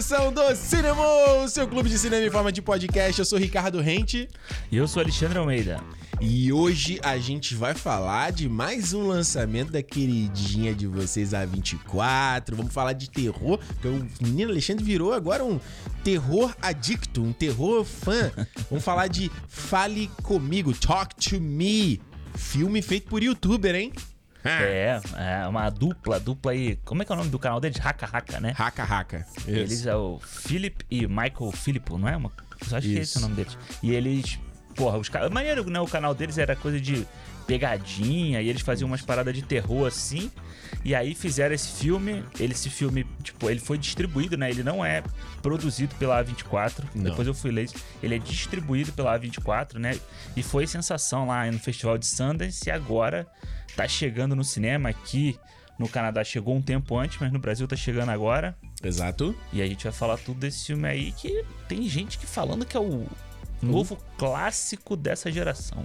edição do Cinema, o seu clube de cinema em forma de podcast. Eu sou Ricardo Rente. E eu sou Alexandre Almeida. E hoje a gente vai falar de mais um lançamento da queridinha de vocês, a 24. Vamos falar de terror, porque o menino Alexandre virou agora um terror adicto, um terror fã. Vamos falar de Fale Comigo, Talk to Me. Filme feito por youtuber, hein? É, é uma dupla, dupla aí. Como é que é o nome do canal deles? Haka Haka, né? Haka Haka. Eles é o Philip e Michael Filippo, não é? Uma, eu acho que é esse o nome deles. E eles, porra, os caras. Maneiro, né? O canal deles era coisa de pegadinha e eles faziam umas paradas de terror assim. E aí fizeram esse filme. Ele, esse filme, tipo, ele foi distribuído, né? Ele não é produzido pela A24. Não. Depois eu fui ler. Ele é distribuído pela A24, né? E foi sensação lá no Festival de Sundance. E agora tá chegando no cinema aqui. No Canadá chegou um tempo antes, mas no Brasil tá chegando agora. Exato. E a gente vai falar tudo desse filme aí que tem gente que falando que é o novo clássico dessa geração.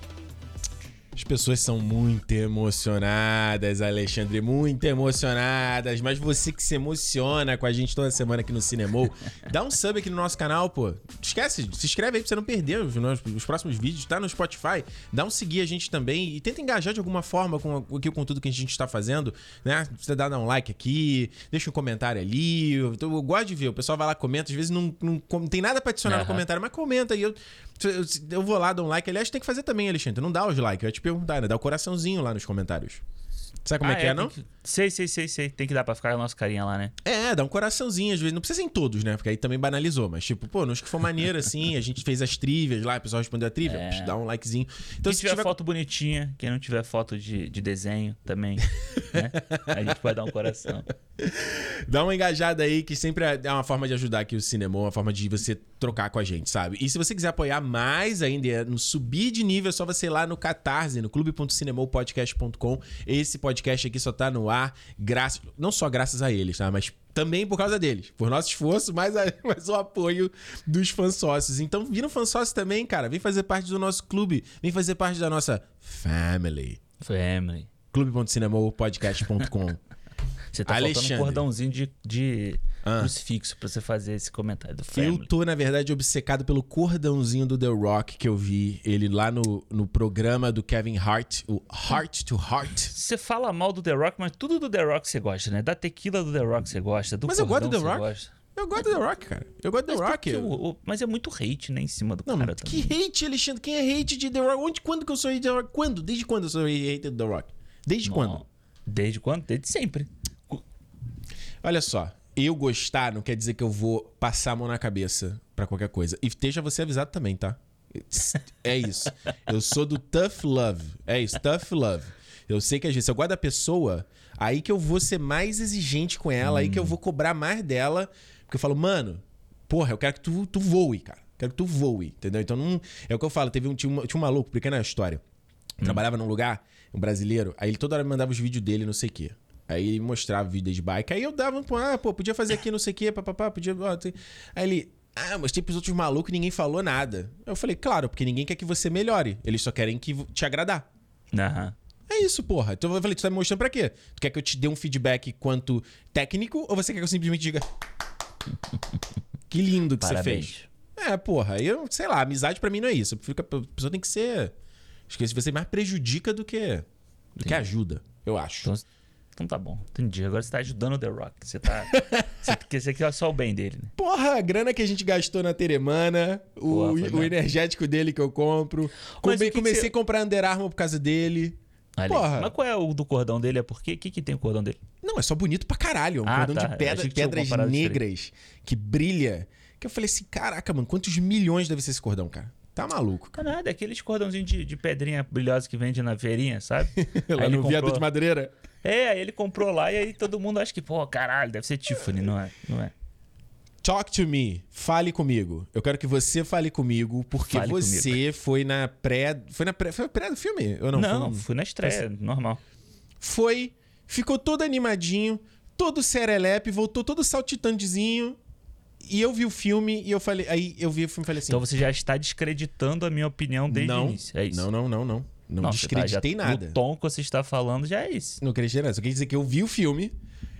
As pessoas são muito emocionadas, Alexandre, muito emocionadas. Mas você que se emociona com a gente toda semana aqui no Cinemou, dá um sub aqui no nosso canal, pô. Esquece, se inscreve aí pra você não perder os, os próximos vídeos. Tá no Spotify, dá um seguir a gente também e tenta engajar de alguma forma com, com, com tudo que a gente tá fazendo, né? Você dá um like aqui, deixa um comentário ali. Eu, eu gosto de ver, o pessoal vai lá, comenta. Às vezes não, não, não tem nada pra adicionar uhum. no comentário, mas comenta aí. Eu, eu, vou lá, dou um like. Aliás, tem que fazer também, Alexandre. Não dá os likes. Eu te perguntar, né? Dá o coraçãozinho lá nos comentários. Sabe como é ah, é que é, é não? Que... Sei, sei, sei, sei. Tem que dar pra ficar a nossa carinha lá, né? É, dá um coraçãozinho às vezes. Não precisa ser em todos, né? Porque aí também banalizou. Mas, tipo, pô, nos que for maneiro, assim, a gente fez as trivias lá, o pessoal respondeu a trivia, é. dá um likezinho. Então, quem se tiver, tiver foto bonitinha, quem não tiver foto de, de desenho também, né? A gente pode dar um coração. Dá uma engajada aí, que sempre é, é uma forma de ajudar aqui o cinema, uma forma de você trocar com a gente, sabe? E se você quiser apoiar mais ainda, no subir de nível, é só você ir lá no Catarse, no clube.cinemopodcast.com. Esse podcast aqui só tá no ar, graças, não só graças a eles, tá? Mas também por causa deles. Por nosso esforço, mas, a, mas o apoio dos fãs sócios. Então, vira um fã sócio também, cara. Vem fazer parte do nosso clube. Vem fazer parte da nossa family. Family. clube.cinemopodcast.com Você tá Alexandre. um cordãozinho de, de ah. crucifixo pra você fazer esse comentário do Family. Eu tô, na verdade, obcecado pelo cordãozinho do The Rock que eu vi ele lá no, no programa do Kevin Hart, o Heart to Heart. Você fala mal do The Rock, mas tudo do The Rock você gosta, né? Da tequila do The Rock você gosta, do Mas eu gosto do The Rock. Gosta. Eu gosto do The Rock, cara. Eu gosto do The Rock. Eu... Mas é muito hate, né, em cima do não, cara que também. Que hate, Alexandre? Quem é hate de The Rock? Onde, quando que eu sou hate de The Rock? Quando? Desde quando eu sou hate do The Rock? Desde não. quando? Desde quando? Desde sempre. Olha só, eu gostar não quer dizer que eu vou passar a mão na cabeça para qualquer coisa. E esteja você avisado também, tá? É isso. Eu sou do tough love. É isso, tough love. Eu sei que às vezes eu gosto da pessoa, aí que eu vou ser mais exigente com ela, hum. aí que eu vou cobrar mais dela. Porque eu falo, mano, porra, eu quero que tu, tu voe, cara. Quero que tu voe, entendeu? Então não. É o que eu falo, teve um, tinha, um, tinha um maluco, pequena história. Hum. Trabalhava num lugar, um brasileiro, aí ele toda hora mandava os vídeos dele, não sei o quê. Aí ele mostrava vídeo de bike. Aí eu dava, ah, pô, podia fazer aqui não sei o quê, papapá, podia. Aí ele, ah, mas tem pros outros malucos e ninguém falou nada. Eu falei, claro, porque ninguém quer que você melhore. Eles só querem que te agradar. Aham. É isso, porra. Então eu falei, tu tá me mostrando pra quê? Tu quer que eu te dê um feedback quanto técnico ou você quer que eu simplesmente diga. que lindo que Parabéns. você fez? É, porra. Eu, sei lá, amizade pra mim não é isso. A pessoa tem que ser. Acho que você mais prejudica do que. do que ajuda, eu acho. Então, então tá bom, entendi. Agora você tá ajudando o The Rock. Você tá. você, você quer só o bem dele, né? Porra, a grana que a gente gastou na Teremana, o, o energético dele que eu compro. Come, comecei você... a comprar Under Armour por causa dele. Ali. Porra. Mas qual é o do cordão dele? É porque o que, que tem o cordão dele? Não, é só bonito pra caralho. É um ah, cordão tá. de pedra, pedras negras que brilha. Que eu falei assim: caraca, mano, quantos milhões deve ser esse cordão, cara? Tá maluco. Nada, é aqueles cordãozinhos de, de pedrinha brilhosa que vende na feirinha, sabe? Lá no comprou... viado de madeireira. É, aí ele comprou lá e aí todo mundo acha que, pô, caralho, deve ser Tiffany, não é? Não é. Talk to me. Fale comigo. Eu quero que você fale comigo, porque fale você comigo. foi na pré. Foi na pré. Foi na pré do filme? Eu não, não fui, fui na estreia, foi... normal. Foi, ficou todo animadinho, todo serelepe, voltou todo saltitantezinho. E eu vi o filme e eu falei. Aí eu vi o filme e falei assim. Então você já está descreditando a minha opinião desde não, o início. É isso. Não, não, não, não. Não Nossa, descreditei tá, já, nada. O tom que você está falando já é isso. Não acreditei nada. Só quer dizer que eu vi o filme,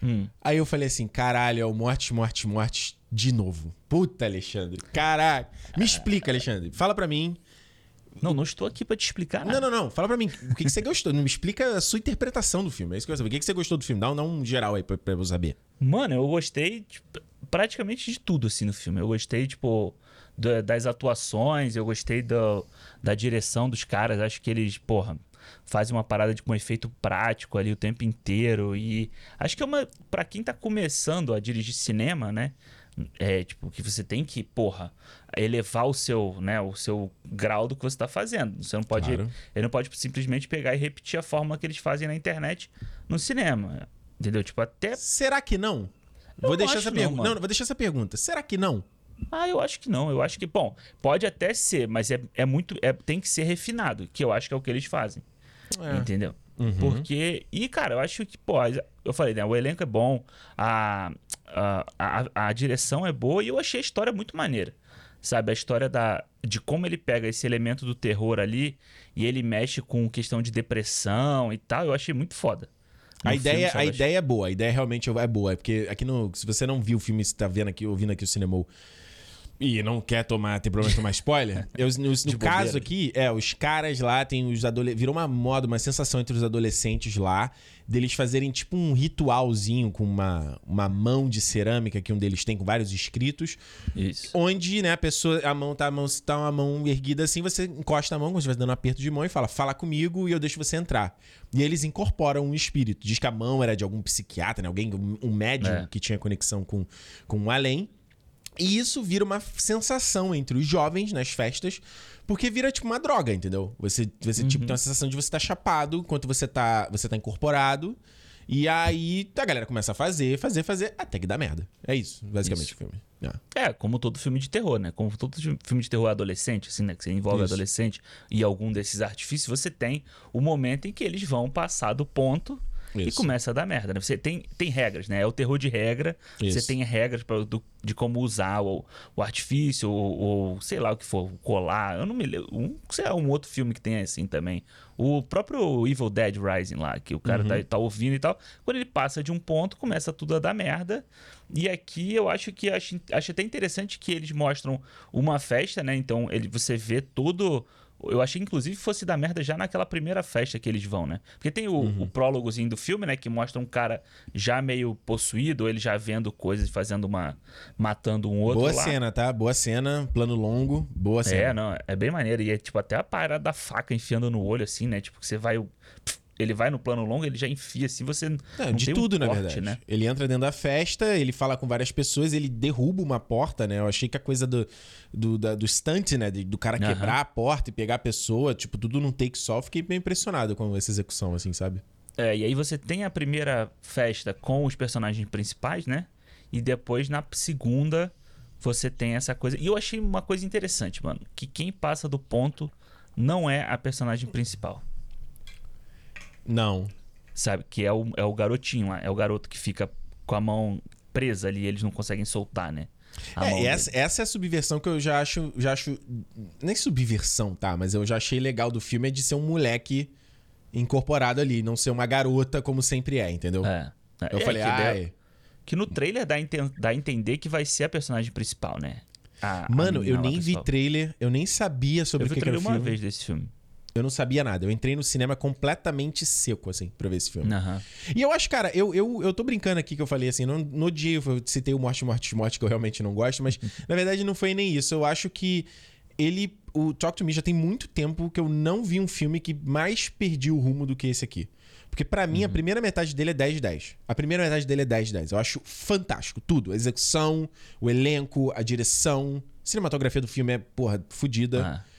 Hum. Aí eu falei assim, caralho, é o Morte, Morte, Morte de novo. Puta, Alexandre. Caralho. Me explica, Alexandre. Fala pra mim. Não, não estou aqui pra te explicar Não, nada. não, não. Fala pra mim. O que, que você gostou? Não me explica a sua interpretação do filme. É isso que eu quero saber. O que, que você gostou do filme? Dá um, dá um geral aí pra, pra eu saber. Mano, eu gostei tipo, praticamente de tudo, assim, no filme. Eu gostei, tipo, da- das atuações, eu gostei do, da direção dos caras. Acho que eles, porra, fazem uma parada de, com um efeito prático ali o tempo inteiro. E acho que é uma. Pra quem tá começando a dirigir cinema, né? É, tipo, que você tem que, porra, elevar o seu, né, o seu grau do que você tá fazendo. Você não pode. Claro. Ele não pode simplesmente pegar e repetir a forma que eles fazem na internet no cinema. Entendeu? Tipo, até Será que não? Eu vou deixar essa não, pergunta. mano. Não, vou deixar essa pergunta. Será que não? Ah, eu acho que não. Eu acho que, bom, pode até ser, mas é, é muito. É, tem que ser refinado, que eu acho que é o que eles fazem. É. Entendeu? Uhum. Porque. E, cara, eu acho que, pô, eu falei, né? O elenco é bom, a, a, a, a direção é boa e eu achei a história muito maneira. Sabe? A história da, de como ele pega esse elemento do terror ali e ele mexe com questão de depressão e tal, eu achei muito foda. A ideia, filme, a ideia é boa, a ideia realmente é boa. É porque aqui no. Se você não viu o filme, se tá vendo aqui, ouvindo aqui o cinema e não quer tomar, tem problema de tomar spoiler. eu, no no caso aqui, é, os caras lá tem os adolescentes. Virou uma moda, uma sensação entre os adolescentes lá, deles fazerem tipo um ritualzinho com uma, uma mão de cerâmica que um deles tem, com vários escritos. Isso. Onde, né, a pessoa, a mão tá, a mão, tá uma mão erguida assim, você encosta a mão, se estivesse dando um aperto de mão e fala, fala comigo e eu deixo você entrar. E eles incorporam um espírito. Diz que a mão era de algum psiquiatra, né, alguém, um, um médium É. que tinha conexão com, com o além. E isso vira uma sensação entre os jovens nas festas, porque vira tipo uma droga, entendeu? Você, você tipo, tem uma sensação de você estar chapado enquanto você tá, você tá incorporado. E aí a galera começa a fazer, fazer, fazer, até que dá merda. É isso, basicamente, Isso. o filme. É. É, como todo filme de terror, né? Como todo filme de terror adolescente, assim, né? Que você envolve Isso. adolescente e algum desses artifícios, você tem o momento em que eles vão passar do ponto e Isso. começa a dar merda, né? Você tem, tem regras, né? É o terror de regra. Isso. Você tem regras pra, do- de como usar o, o artifício, ou, ou sei lá o que for, colar. Eu não me lembro. Um, sei lá, um outro filme que tem assim também. O próprio Evil Dead Rising lá, que o cara Uhum. tá, tá ouvindo e tal. Quando ele passa de um ponto, começa tudo a dar merda. E aqui eu acho que acho, acho até interessante que eles mostram uma festa, né? Então ele, você vê todo. Eu achei, inclusive, fosse dar merda já naquela primeira festa que eles vão, né? Porque tem o, Uhum. o prólogozinho do filme, né? Que mostra um cara já meio possuído, ele já vendo coisas, fazendo uma. matando um outro. Boa lá. cena, tá? Boa cena, plano longo, boa É, cena. não, é bem maneiro. E é tipo até a parada da faca enfiando no olho, assim, né? Tipo, que você vai. Ele vai no plano longo, ele já enfia assim, você. Não, não de tem um tudo, na corte, verdade. né? Ele entra dentro da festa, ele fala com várias pessoas, ele derruba uma porta, né? Eu achei que a coisa do, do, da- do stunt, né? Do cara Aham. quebrar a porta e pegar a pessoa, tipo, tudo num take só. Fiquei bem impressionado com essa execução, assim, sabe? É, e aí você tem a primeira festa com os personagens principais, né? E depois na segunda você tem essa coisa. E eu achei uma coisa interessante, mano. Que quem passa do ponto não é a personagem principal. Não. Sabe? Que é o, é o garotinho lá. É o garoto que fica com a mão presa ali e eles não conseguem soltar, né? A É, essa, essa é a subversão que eu já acho, já acho. Nem subversão, tá? Mas eu já achei legal do filme é de ser um moleque incorporado ali, não ser uma garota como sempre é, entendeu? É. Eu É, falei, que, dá- que no trailer dá a, dá a entender que vai ser a personagem principal, né? A- a Mano, menina eu nem vi trailer, eu nem sabia sobre Eu o que, que era o uma filme. vez desse filme. Eu não sabia nada. Eu entrei no cinema completamente seco, assim, pra ver esse filme. Aham. E eu acho, cara, eu, eu, eu tô brincando aqui que eu falei assim, não, no dia eu citei o Morte, Morte, Morte, que eu realmente não gosto, mas na verdade não foi nem isso. Eu acho que ele. O Talk to Me já tem muito tempo que eu não vi um filme que mais perdi o rumo do que esse aqui. Porque pra mim, a primeira metade dele é 10 de 10. A primeira metade dele é 10 de 10. Eu acho fantástico. Tudo. A execução, o elenco, a direção. A cinematografia do filme é, porra, fodida. Ah.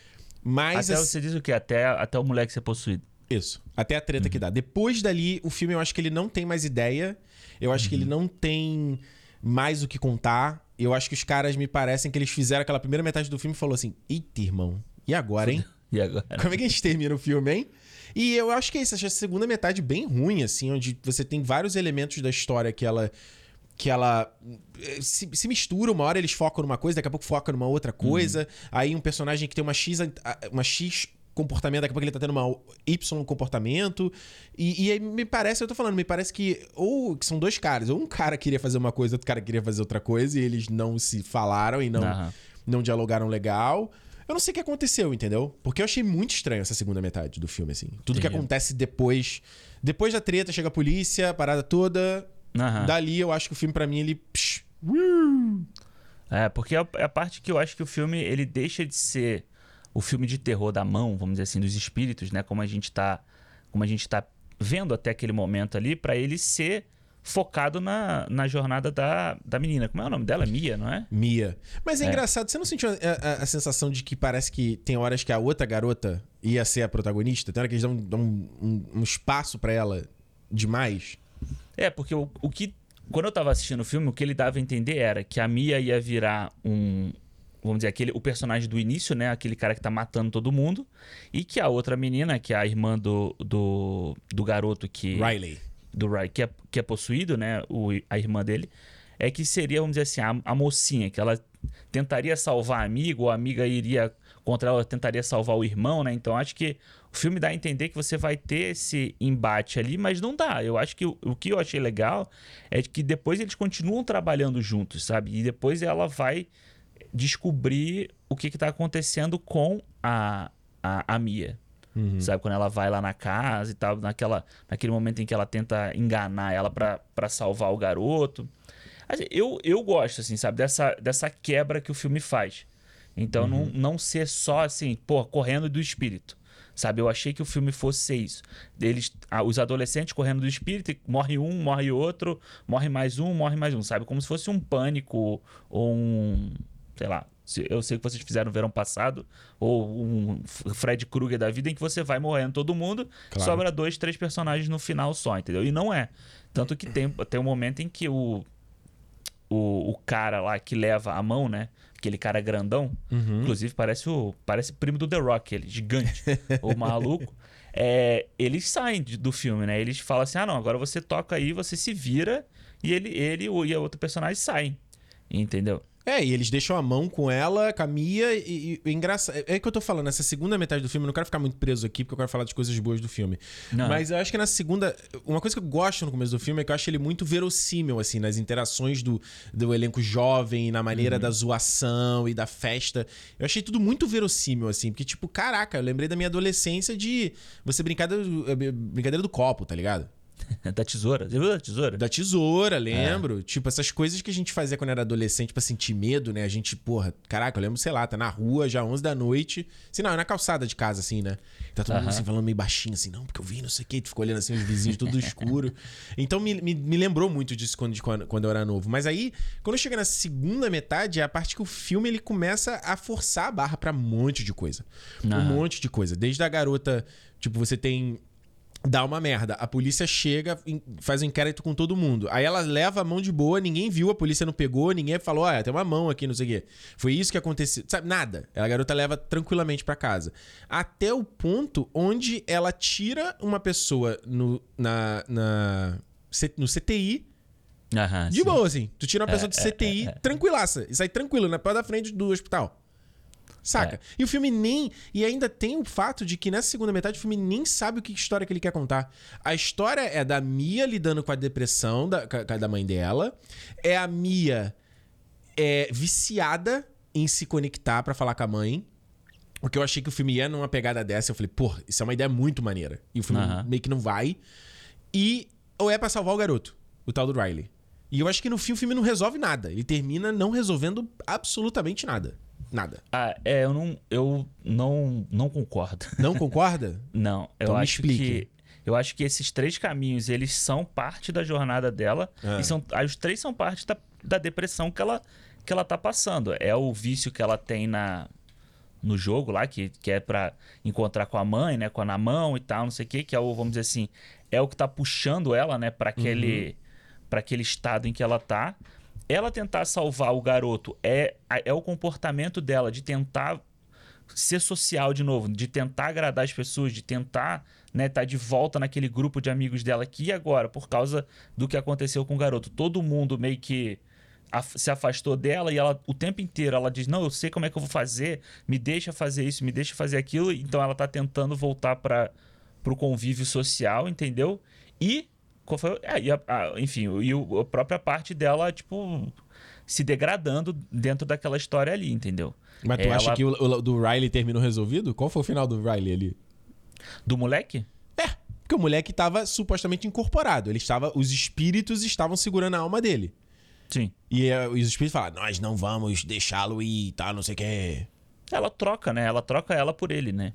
Mas. Até você diz o quê? Até, até o moleque ser possuído. isso. Até a treta que dá. Depois dali, o filme eu acho que ele não tem mais ideia. Eu acho que ele não tem mais o que contar. Eu acho que os caras me parecem que eles fizeram aquela primeira metade do filme e falou assim: Eita, irmão, e agora, hein? E agora? Como é que a gente termina o filme, hein? E eu acho que é isso. Acho a segunda metade bem ruim, assim, onde você tem vários elementos da história que ela. Que ela eh, se, se mistura, uma hora eles focam numa coisa, daqui a pouco foca numa outra coisa. Aí um personagem que tem uma X, uma X comportamento, daqui a pouco ele tá tendo uma Y comportamento. E, e aí me parece, eu tô falando, me parece que ou que são dois caras, ou um cara queria fazer uma coisa, outro cara queria fazer outra coisa, e eles não se falaram e não, Aham. não dialogaram legal. Eu não sei o que aconteceu, entendeu? Porque eu achei muito estranho essa segunda metade do filme, assim. Tudo que acontece depois. Depois da treta, chega a polícia, a parada toda. Aham. Dali, eu acho que o filme, pra mim, ele. É, porque é a- é a parte que eu acho que o filme ele deixa de ser o filme de terror da mão, vamos dizer assim, dos espíritos, né? Como a gente tá, como a gente tá vendo até aquele momento ali, pra ele ser focado na, na jornada da, da menina. Como é o nome dela? Mia, não é? Mia. Mas é, É. engraçado, você não sentiu a, a- a sensação de que parece que tem horas que a outra garota ia ser a protagonista? Tem hora que eles dão, dão um, um- um espaço pra ela demais? É, porque o, o que. Quando eu tava assistindo o filme, o que ele dava a entender era que a Mia ia virar um. Vamos dizer, aquele, o personagem do início, né? Aquele cara que tá matando todo mundo. E que a outra menina, que é a irmã do, do, do garoto que. Riley. do Ray, que é, que é possuído, né? O, a irmã dele, é que seria, vamos dizer assim, a, a mocinha, que ela tentaria salvar a amiga, ou a amiga iria contra ela, tentaria salvar o irmão, né? Então acho que o filme dá a entender que você vai ter esse embate ali, mas não dá. Eu acho que o, o que eu achei legal é que depois eles continuam trabalhando juntos, sabe? E depois ela vai descobrir o que, que tá acontecendo com a, a, a Mia. Sabe, quando ela vai lá na casa e tal, naquela, naquele momento em que ela tenta enganar ela pra salvar o garoto. Assim, Eu, eu gosto, assim, sabe, dessa, dessa quebra que o filme faz. Então, não, não ser só assim, pô, correndo do espírito. Sabe, eu achei que o filme fosse ser isso. Eles, ah, os adolescentes correndo do espírito, e morre um, morre outro, morre mais um, morre mais um, sabe? Como se fosse um pânico ou um. Sei lá. Eu sei que vocês fizeram no verão passado, ou um Fred Krueger da vida, em que você vai morrendo todo mundo, Claro. sobra dois, três personagens no final só, entendeu? E não é. Tanto que tem, tem um momento em que o, o, o cara lá que leva a mão, né? Aquele cara grandão, inclusive parece o parece primo do The Rock, ele gigante, o maluco. É, eles saem de- do filme, né? Eles falam assim: ah, não, agora você toca aí, você se vira, e ele, ele o- e a outra personagem saem. Entendeu? É, e eles deixam a mão com ela, com a Mia, e, e, engraçado. É que eu tô falando, essa segunda metade do filme, eu não quero ficar muito preso aqui, porque eu quero falar de coisas boas do filme. Não. Mas eu acho que na segunda. Uma coisa que eu gosto no começo do filme é que eu acho ele muito verossímil, assim, nas interações do, do elenco jovem, na maneira da zoação e da festa. Eu achei tudo muito verossímil, assim, porque, tipo, caraca, eu lembrei da minha adolescência de você brincar do, eh, brincadeira do copo, tá ligado? Da tesoura. Você viu da tesoura? Da tesoura, lembro. Tipo, essas coisas que a gente fazia quando era adolescente pra sentir medo, né? A gente, porra, caraca, eu lembro, sei lá, tá na rua já 11 da noite. Assim, não, é na calçada de casa, assim, né? Tá todo mundo assim falando meio baixinho, assim, não, porque eu vi, não sei o quê. Tu ficou olhando assim, os vizinhos tudo escuro. Então me, me, me lembrou muito disso quando, quando, quando eu era novo. Mas aí, quando chega na segunda metade, é a parte que o filme ele começa a forçar a barra pra um monte de coisa. Um Aham. monte de coisa. Desde a garota, tipo, você tem dá uma merda. A polícia chega, faz um inquérito com todo mundo. Aí ela leva a mão de boa, ninguém viu, a polícia não pegou, ninguém falou, olha, tem uma mão aqui, não sei o quê. Foi isso que aconteceu. Sabe, nada. A garota leva tranquilamente pra casa. Até o ponto onde ela tira uma pessoa no, na, na, no CTI, Aham, de sim. boa, assim. Tu tira uma É, pessoa é, CTI é, é. tranquilaça. E sai tranquilo, na porta da frente do hospital. Saca? É. E o filme nem. E ainda tem o fato de que nessa segunda metade o filme nem sabe o que história que ele quer contar. A história é da Mia lidando com a depressão da, da mãe dela. É a Mia é, viciada em se conectar pra falar com a mãe. Porque eu achei que o filme ia numa pegada dessa. Eu falei, pô, isso é uma ideia muito maneira. E o filme meio que não vai. E. Ou é pra salvar o garoto, o tal do Riley. E eu acho que no fim o filme não resolve nada. Ele termina não resolvendo absolutamente nada. Nada. Ah, é, eu não, eu não, não concordo. Não concorda? Não, eu Então acho que eu acho que esses três caminhos eles são parte da jornada dela Ah. e são os três são parte da, da depressão que ela que ela tá passando. É o vício que ela tem na no jogo lá que, que é pra encontrar com a mãe, né, com a na mão e tal, não sei o que, que é o vamos dizer assim, é o que tá puxando ela, né, para aquele para aquele estado em que ela tá. Ela tentar salvar o garoto é é o comportamento dela de tentar ser social de novo, de tentar agradar as pessoas, de tentar, né, tá de volta naquele grupo de amigos dela que agora, por causa do que aconteceu com o garoto, todo mundo meio que se afastou dela e ela o tempo inteiro ela diz: "Não, eu sei como é que eu vou fazer, me deixa fazer isso, me deixa fazer aquilo". Então ela tá tentando voltar para pro convívio social, entendeu? E qual foi? É, e a- a- enfim, e o- a própria parte dela, tipo, se degradando dentro daquela história ali, entendeu? Mas tu Ela- acha que o, o do Riley terminou resolvido? Qual foi o final do Riley ali? Do moleque? É, porque o moleque estava supostamente incorporado. Ele estava, os espíritos estavam segurando a alma dele. Sim. E eh, os espíritos falaram: Nós não vamos deixá-lo ir, tá? Não sei o que. Ela troca, né? Ela troca ela por ele, né?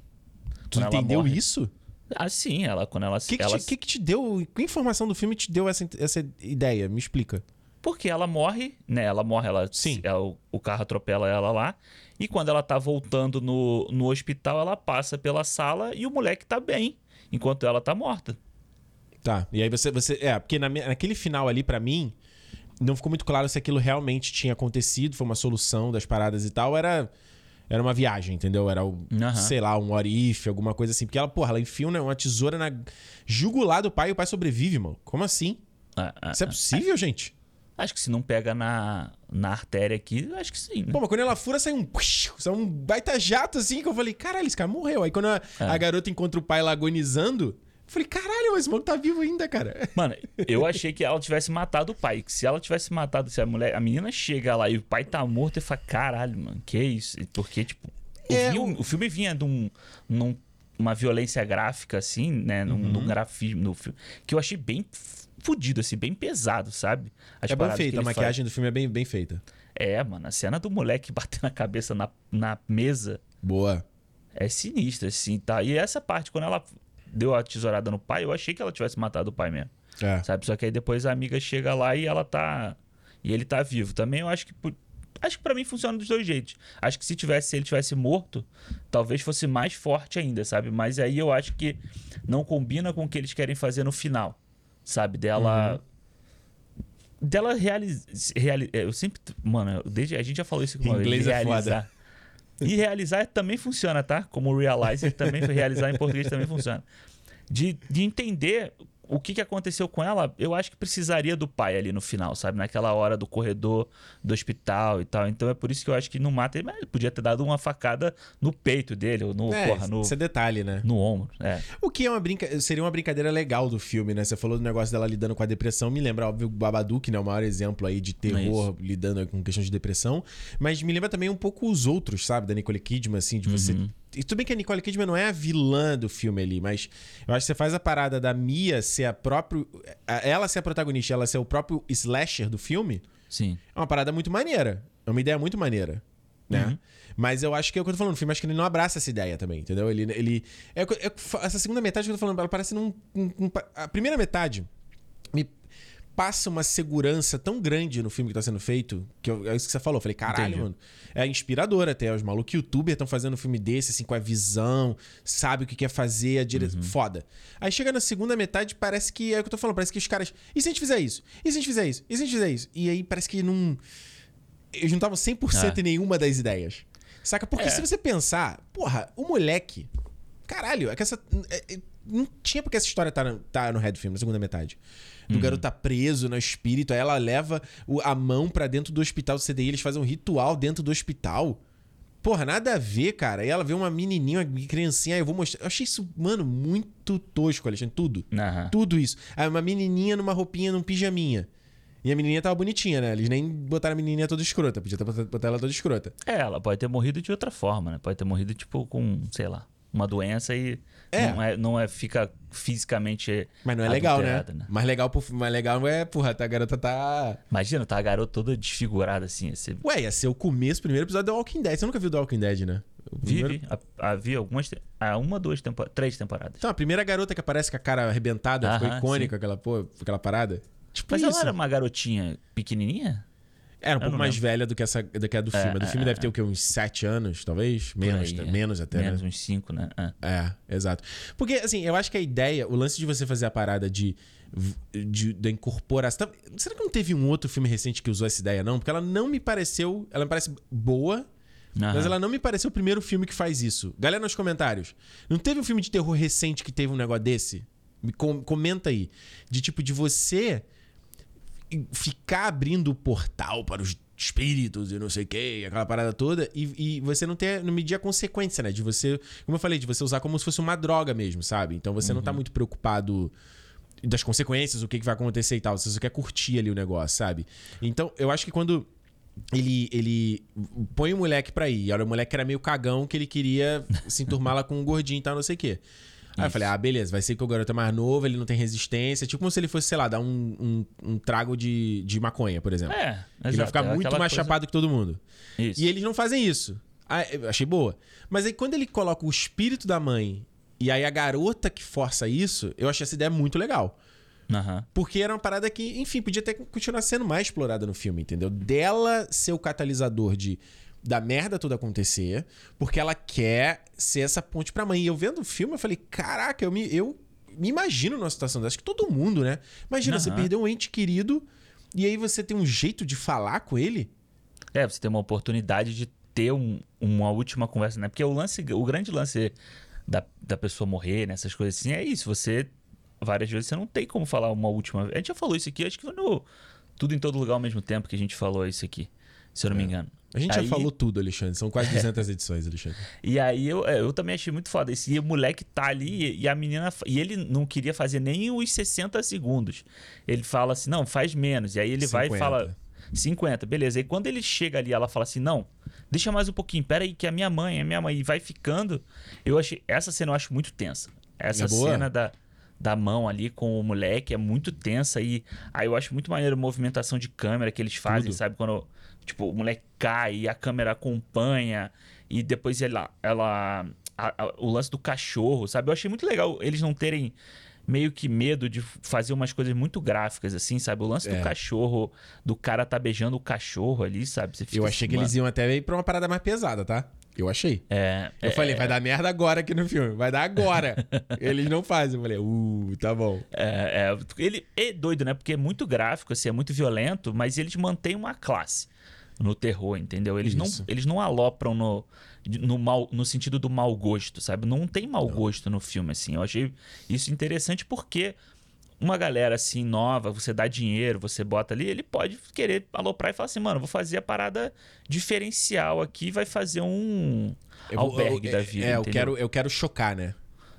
Tu Quando entendeu isso? Ah, sim, ela quando ela O que, que, ela te, que que te deu? Que informação do filme te deu essa, essa ideia? Me explica. Porque ela morre, né? Ela morre, ela, Sim. ela- o, o carro atropela ela lá. E quando ela tá voltando no, no hospital, ela passa pela sala e o moleque tá bem, enquanto ela tá morta. Tá. E aí você. você é, porque na naquele final ali, pra mim, não ficou muito claro se aquilo realmente tinha acontecido, foi uma solução das paradas e tal. Era. Era uma viagem, entendeu? Era, o, sei lá, um if, alguma coisa assim. Porque ela, porra, ela enfia uma uma tesoura na jugular do pai e o pai sobrevive, mano. Como assim? Ah, ah, Isso é possível, gente? Acho que se não pega na, na artéria aqui, acho que sim, né? Pô, mas quando ela fura, sai um. Sai um baita jato assim que eu falei, caralho, esse cara morreu. Aí quando a, É. a garota encontra o pai lá agonizando, falei, caralho, esse maluco tá vivo ainda, cara. Mano, eu achei que ela tivesse matado o pai. Que se ela tivesse matado, se a mulher, a menina chega lá e o pai tá morto, eu falo, caralho, mano, que isso? Porque, tipo, o, É, filme, o- o filme vinha de um, num- uma violência gráfica, assim, né? Num, Uhum. num grafismo, no filme, que eu achei bem fudido, assim, bem pesado, sabe? As é bem feita, a ele faz. maquiagem do filme é bem, bem feita. É, mano, a cena do moleque batendo a cabeça na, na mesa Boa. é sinistra, assim, tá? E essa parte, quando ela deu a tesourada no pai, eu achei que ela tivesse matado o pai mesmo. É. Sabe? Só que aí depois a amiga chega lá e ela tá. E ele tá vivo. Também eu acho que. Acho que pra mim funciona dos dois jeitos. Acho que se tivesse, se ele tivesse morto, talvez fosse mais forte ainda, sabe? Mas aí eu acho que não combina com o que eles querem fazer no final. Sabe? Dela. Dela realizar. eu sempre. Mano, desde, a gente já falou isso uma vez. Inglês é realizar. E realizar também funciona, tá? Como realizer também realizar em português também funciona. De, de entender o que, que aconteceu com ela, eu acho que precisaria do pai ali no final, sabe? Naquela hora do corredor do hospital e tal. Então é por isso que eu acho que não mata ele, mas ele podia ter dado uma facada no peito dele, ou no, É, porra, no, Isso é detalhe, né? no ombro. É. O que é uma brinca... seria uma brincadeira legal do filme, né? Você falou do negócio dela lidando com a depressão. Me lembra, óbvio, o Babadook, né? O maior exemplo aí de terror lidando com questão de depressão. Mas me lembra também um pouco os outros, sabe? Da Nicole Kidman, assim, de você... E tudo bem que a Nicole Kidman não é a vilã do filme ali, mas eu acho que você faz a parada da Mia ser a própria... Ela ser a protagonista, ela ser o próprio slasher do filme... Sim. É uma parada muito maneira. É uma ideia muito maneira. Né? Uhum. Mas eu acho que é o que eu tô falando. O filme acho que ele não abraça essa ideia também, entendeu? Ele. ele é, é- essa segunda metade que eu tô falando, ela parece num. um- um- a primeira metade me passa uma segurança tão grande no filme que tá sendo feito, que eu- é isso que você falou. Eu falei, caralho, Entendi. mano. É inspirador até. Os malucos youtubers estão fazendo um filme desse, assim, com a visão, sabe o que quer fazer, a direção. Uhum. Foda. Aí chega na segunda metade, parece que é o que eu tô falando. Parece que os caras. E se a gente fizer isso? E se a gente fizer isso? E se a gente fizer isso? E aí parece que não. Eles não estavam 100% em nenhuma das ideias. Saca? Porque É. se você pensar, porra, o moleque. Caralho, é que essa. é- é- não tinha porque essa história tá, no- tá no Red Film, na segunda metade. Do garoto tá preso no espírito, aí ela leva o- a mão pra dentro do hospital do CDI, eles fazem um ritual dentro do hospital. Porra, nada a ver, cara. Aí ela vê uma menininha, uma criancinha, aí eu vou mostrar. Eu achei isso, mano, muito tosco, Alexandre. Tudo. Aham. Tudo isso. Aí uma menininha numa roupinha, num pijaminha. E a menininha tava bonitinha, né? Eles nem botaram a menininha toda escrota. Podia botar ela toda escrota. É, ela pode ter morrido de outra forma, né? Pode ter morrido, tipo, com, sei lá, uma doença e É. não é, não é fica fisicamente. Mas não é legal, né? né? Mais legal, mais legal é, porra, a garota tá. Imagina, tá a garota toda desfigurada assim. Esse... Ué, ia ser o começo, o primeiro episódio do Walking Dead. Você nunca viu The Walking Dead, né? Primeiro- Vive. Havia algumas. Há uma, duas temporadas. Três temporadas. Então, a primeira garota que aparece com a cara arrebentada, ficou Aham, icônica, aquela, pô, aquela parada. Tipo Mas isso. ela era uma garotinha pequenininha? Era um pouco mais lembro. velha do que, essa, do que a do filme. A do é, filme é, deve ter o quê? Uns sete anos, talvez? Menos, aí, é. menos até, né? Menos uns cinco, né? É. É, exato. Porque, assim, eu acho que a ideia, o lance de você fazer a parada de. de da incorporação. Será que não teve um outro filme recente que usou essa ideia, não? Porque ela não me pareceu. Ela me parece boa, mas ela não me pareceu o primeiro filme que faz isso. Galera nos comentários. Não teve um filme de terror recente que teve um negócio desse? Me com- comenta aí. De tipo, de você ficar abrindo o portal para os espíritos e não sei o que, aquela parada toda, e, e, você não ter, não medir a consequência, né? De você, como eu falei, de você usar como se fosse uma droga mesmo, sabe? Então você uhum. não tá muito preocupado das consequências, o que, que vai acontecer e tal. Você só quer curtir ali o negócio, sabe? Então, eu acho que quando ele, ele põe o moleque pra ir, olha, o moleque era meio cagão que ele queria se enturmar lá com um gordinho e tal, não sei o quê. Aí eu falei, ah, beleza, vai ser que o garoto é mais novo, ele não tem resistência. Tipo como se ele fosse, sei lá, dar um, um, um trago de, de maconha, por exemplo. É, Ele vai ficar é muito mais coisa... chapado que todo mundo. Isso. E eles não fazem isso. Ah, eu achei boa. Mas aí quando ele coloca o espírito da mãe e aí a garota que força isso, eu achei essa ideia muito legal. Uhum. Porque era uma parada que, enfim, podia até continuar sendo mais explorada no filme, entendeu? Dela ser o catalisador de da merda toda acontecer, porque ela quer ser essa ponte pra mãe. E eu vendo o filme, eu falei, caraca, eu me, eu me imagino numa situação dessa. Acho que todo mundo, né? Imagina, uhum. você perdeu um ente querido e aí você tem um jeito de falar com ele. É, você tem uma oportunidade de ter um, uma última conversa, né? Porque o lance, o grande lance da, da pessoa morrer, nessas né? coisas assim, é isso. Você, várias vezes, você não tem como falar uma última vez. A gente já falou isso aqui, acho que foi no Tudo em Todo Lugar ao mesmo tempo que a gente falou isso aqui, se eu não é. me engano. A gente aí... já falou tudo, Alexandre. São quase 200 edições, Alexandre. E aí eu, é, eu também achei muito foda. Esse moleque tá ali e a menina. E ele não queria fazer nem os 60 segundos. Ele fala assim: não, faz menos. E aí ele 50. vai e fala: 50, beleza. E quando ele chega ali, ela fala assim: não, deixa mais um pouquinho, pera aí, que a minha mãe, a minha mãe. E vai ficando. Eu achei. Essa cena eu acho muito tensa. Essa é cena da da mão ali com o moleque é muito tensa e aí eu acho muito maneiro a movimentação de câmera que eles fazem, Tudo. sabe? Quando Tipo, o moleque cai e a câmera acompanha. E depois ela. ela a, a, o lance do cachorro, sabe? Eu achei muito legal eles não terem meio que medo de fazer umas coisas muito gráficas, assim, sabe? O lance é. do cachorro, do cara tá beijando o cachorro ali, sabe? eu achei assim, que mano... eles iam até ir pra uma parada mais pesada, tá? Eu achei. É, eu é, falei, vai dar merda agora aqui no filme. Vai dar agora. Eles não fazem. Eu falei, uh, tá bom. É, é, ele é doido, né? Porque é muito gráfico, assim, é muito violento, mas eles mantêm uma classe no terror, entendeu? Eles, não, eles não alopram no, no, mal, no sentido do mau gosto, sabe? Não tem mau não. gosto no filme, assim. Eu achei isso interessante porque uma galera assim nova, você dá dinheiro, você bota ali, ele pode querer aloprar e falar assim, mano, vou fazer a parada diferencial aqui, vai fazer um eu, albergue eu, da vida. É, eu quero, eu quero chocar, né?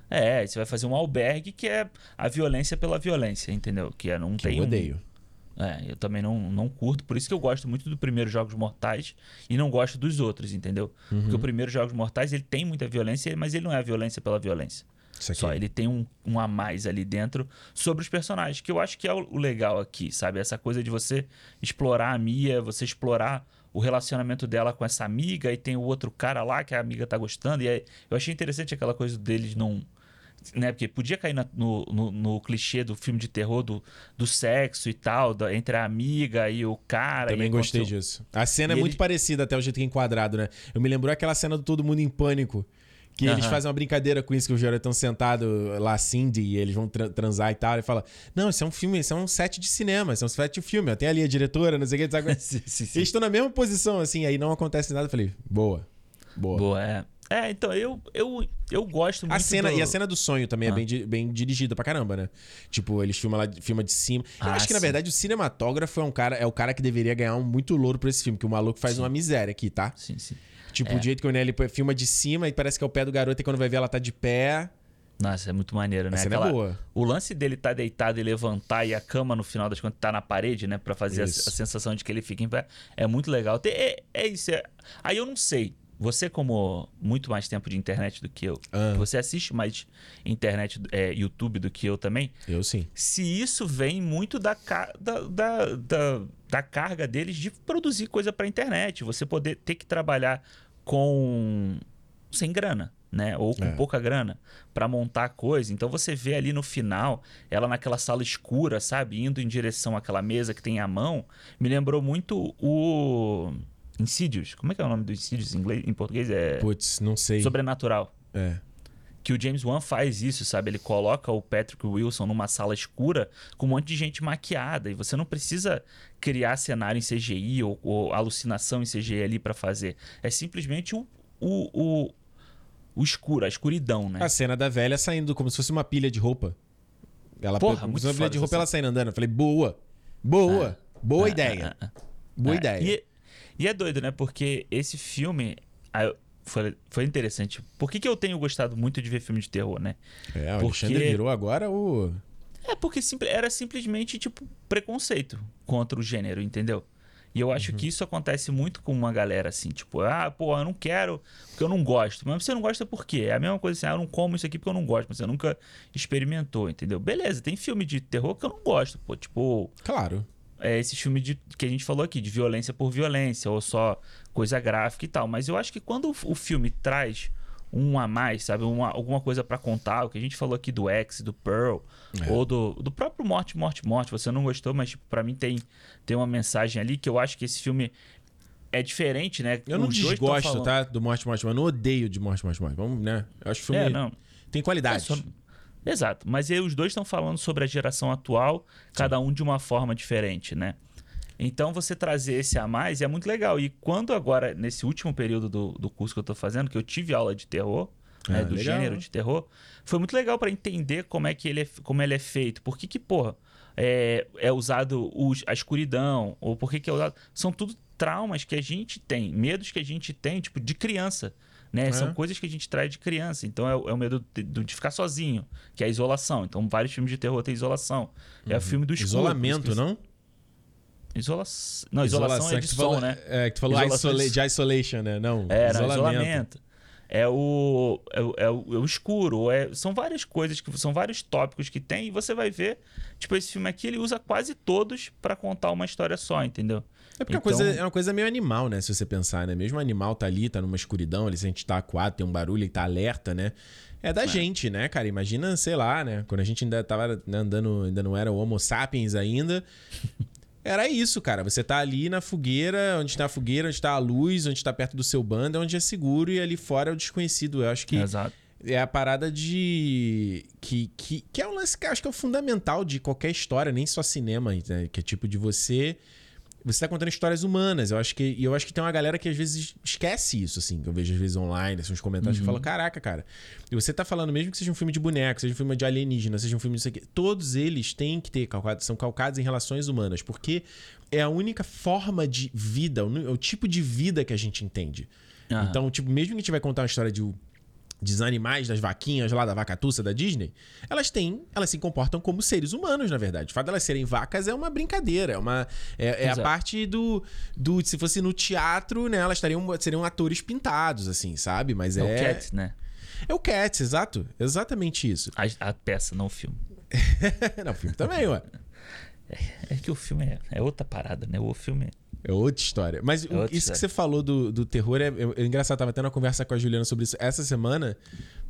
É, você vai fazer um albergue que é a violência pela violência, entendeu? Que é, não que tem. Eu odeio. Um, é, eu também não, não curto, por isso que eu gosto muito do primeiro Jogos Mortais e não gosto dos outros, entendeu? Uhum. Porque o primeiro Jogos Mortais ele tem muita violência, mas ele não é a violência pela violência. Só ele tem um, um a mais ali dentro sobre os personagens, que eu acho que é o, legal aqui, sabe? Essa coisa de você explorar a Mia, você explorar o relacionamento dela com essa amiga e tem o outro cara lá que a amiga tá gostando. E aí, eu achei interessante aquela coisa deles não né? Porque podia cair na, no, no, no, clichê do filme de terror do, do sexo e tal, da, entre a amiga e o cara. Também gostei disso. A cena e é muito parecida até o jeito que é enquadrado, né? Eu me lembrou aquela cena do Todo Mundo em Pânico. Que eles fazem uma brincadeira com isso, que os jovens estão sentados lá, Cindy, e eles vão tra transar e tal. E fala: Não, isso é um filme, isso é um set de cinema, isso é um set de filme. Tem ali a diretora, não sei o que. Sabe? sim, sim, sim. Eles estão na mesma posição, assim, aí não acontece nada. Eu falei: Boa. Boa. Boa, é. É, então, eu, eu, eu gosto muito. A cena, do... E a cena do sonho também é ah. é bem, bem dirigida pra caramba, né? Tipo, eles filmam lá, filma de cima. Eu ah, acho que, sim. na verdade, o cinematógrafo é um cara, é o cara que deveria ganhar um muito louro por esse filme, que o maluco faz sim. uma miséria aqui, tá? Sim, sim. Tipo, é. o jeito que o Nelly filma de cima e parece que é o pé do garoto e quando vai ver ela tá de pé. Nossa, é muito maneiro, né? A cena é Aquela... é boa. O lance dele tá deitado e levantar e a cama no final das contas tá na parede, né? Pra fazer a, a, sensação de que ele fica em pé. É muito legal. É, é isso. É... Aí eu não sei você, como muito mais tempo de internet do que eu, ah. você assiste mais internet, é, YouTube do que eu também. Eu sim. Se isso vem muito da, da, da, da, da carga deles de produzir coisa para internet, você poder ter que trabalhar com sem grana. Né? Ou com é. pouca grana para montar a coisa. Então você vê ali no final, ela naquela sala escura, sabe? Indo em direção àquela mesa que tem a mão. Me lembrou muito o Insidious. Como é que é o nome do Insidious em, inglês, em português? É. Putz, não sei. Sobrenatural. É. Que o James Wan faz isso, sabe? Ele coloca o Patrick Wilson numa sala escura com um monte de gente maquiada. E você não precisa criar cenário em CGI ou, ou alucinação em CGI ali para fazer. É simplesmente o, o, o, o escuro, a escuridão, né? A cena da velha saindo como se fosse uma pilha de roupa. Ela, Porra, fosse uma pilha de roupa, ela saindo andando. Eu falei, boa. Boa. É. Boa Ah, ideia. ah, ah, Boa ah. ideia. E, e é doido, né? Porque esse filme ah, foi, foi interessante. Por que, que eu tenho gostado muito de ver filme de terror, né? É, o Porque- Alexandre virou agora o. É porque era simplesmente, tipo, preconceito contra o gênero, entendeu? E eu acho que isso acontece muito com uma galera assim, tipo, ah, pô, eu não quero porque eu não gosto. Mas você não gosta por quê? É a mesma coisa assim, ah, eu não como isso aqui porque eu não gosto, mas você nunca experimentou, entendeu? Beleza, tem filme de terror que eu não gosto, pô, tipo, Claro. É esse filme de, que a gente falou aqui, de violência por violência, ou só coisa gráfica e tal. Mas eu acho que quando o, filme traz um a mais, sabe? Uma, alguma coisa pra contar, o que a gente falou aqui do X, do Pearl, É. ou do, do próprio Morte, Morte, Morte, você não gostou, mas tipo, pra mim tem, tem uma mensagem ali que eu acho que esse filme é diferente, né? Eu não Os desgosto, tá? Do Morte, Morte, Morte. Eu não odeio de Morte, Morte, Morte. Vamos, né? Eu acho que o filme É, não. tem qualidade. É só- Exato. Mas aí os dois estão falando sobre a geração atual, cada um de uma forma diferente, né? Então você trazer esse a mais é muito legal. E quando agora, nesse último período do, do curso que eu tô fazendo, que eu tive aula de terror, né, Ah, do legal. gênero de terror, foi muito legal para entender como é que ele é, como ele é feito. Por que que, porra, é, é usado os- a escuridão, ou por que que é usado... São tudo traumas que a gente tem, medos que a gente tem, tipo, de criança. Né? É. São coisas que a gente traz de criança. Então é, o- é o medo de, de ficar sozinho, que é a isolação. Então vários filmes de terror têm isolação. É o filme do escuro. Uhum. Isolamento, isso que- não? Isolação. Não, isolação, é de som, falou, né? É, que tu falou Isolação isola- de- isolation, né? Não. É, não, isolamento. É o, é, o, é o- é o escuro. É, são várias coisas, que são vários tópicos que tem. E você vai ver, tipo, esse filme aqui, ele usa quase todos pra contar uma história só, entendeu? É porque Então- coisa, é uma coisa meio animal, né? Se você pensar, né? Mesmo o animal tá ali, tá numa escuridão, ele sente tá aquado, tem um barulho, ele tá alerta, né? É da gente, né, cara? Imagina, sei lá, né? Quando a gente ainda tava né, andando, ainda não era o Homo sapiens ainda. Era isso, cara. Você tá ali na fogueira, onde tá a fogueira, onde tá a luz, onde tá perto do seu bando, é onde é seguro e ali fora é o desconhecido. Eu acho que Exato. é a parada de. Que, que, que é um lance que eu acho que é o fundamental de qualquer história, nem só cinema, né? Que é tipo de você. Você tá contando histórias humanas. Eu acho que, e eu acho que tem uma galera que às vezes esquece isso, assim. Que eu vejo às vezes online, assim, uns comentários que falam: Caraca, cara. E você tá falando, mesmo que seja um filme de boneco, seja um filme de alienígena, seja um filme disso aqui, todos eles têm que ter calcado, são calcados em relações humanas. Porque é a única forma de vida, o, nu- o tipo de vida que a gente entende. Aham. Então, tipo, mesmo que a gente vai contar uma história de, dos animais, das vaquinhas lá da vacatuça da Disney, elas têm, elas se comportam como seres humanos, na verdade. O fato delas serem vacas é uma brincadeira, é uma é, é a parte do, do se fosse no teatro, né, elas estariam seriam atores pintados assim, sabe? Mas É, é o Cats, né? é o Cats, exato, exatamente isso. A, a peça, não o filme. Não, o filme também, ué. É que o filme é, é outra parada, né? O filme. É outra história. Mas o- outra isso que história. você falou do, do terror é, é, é engraçado. Tava tendo uma conversa com a Juliana sobre isso essa semana,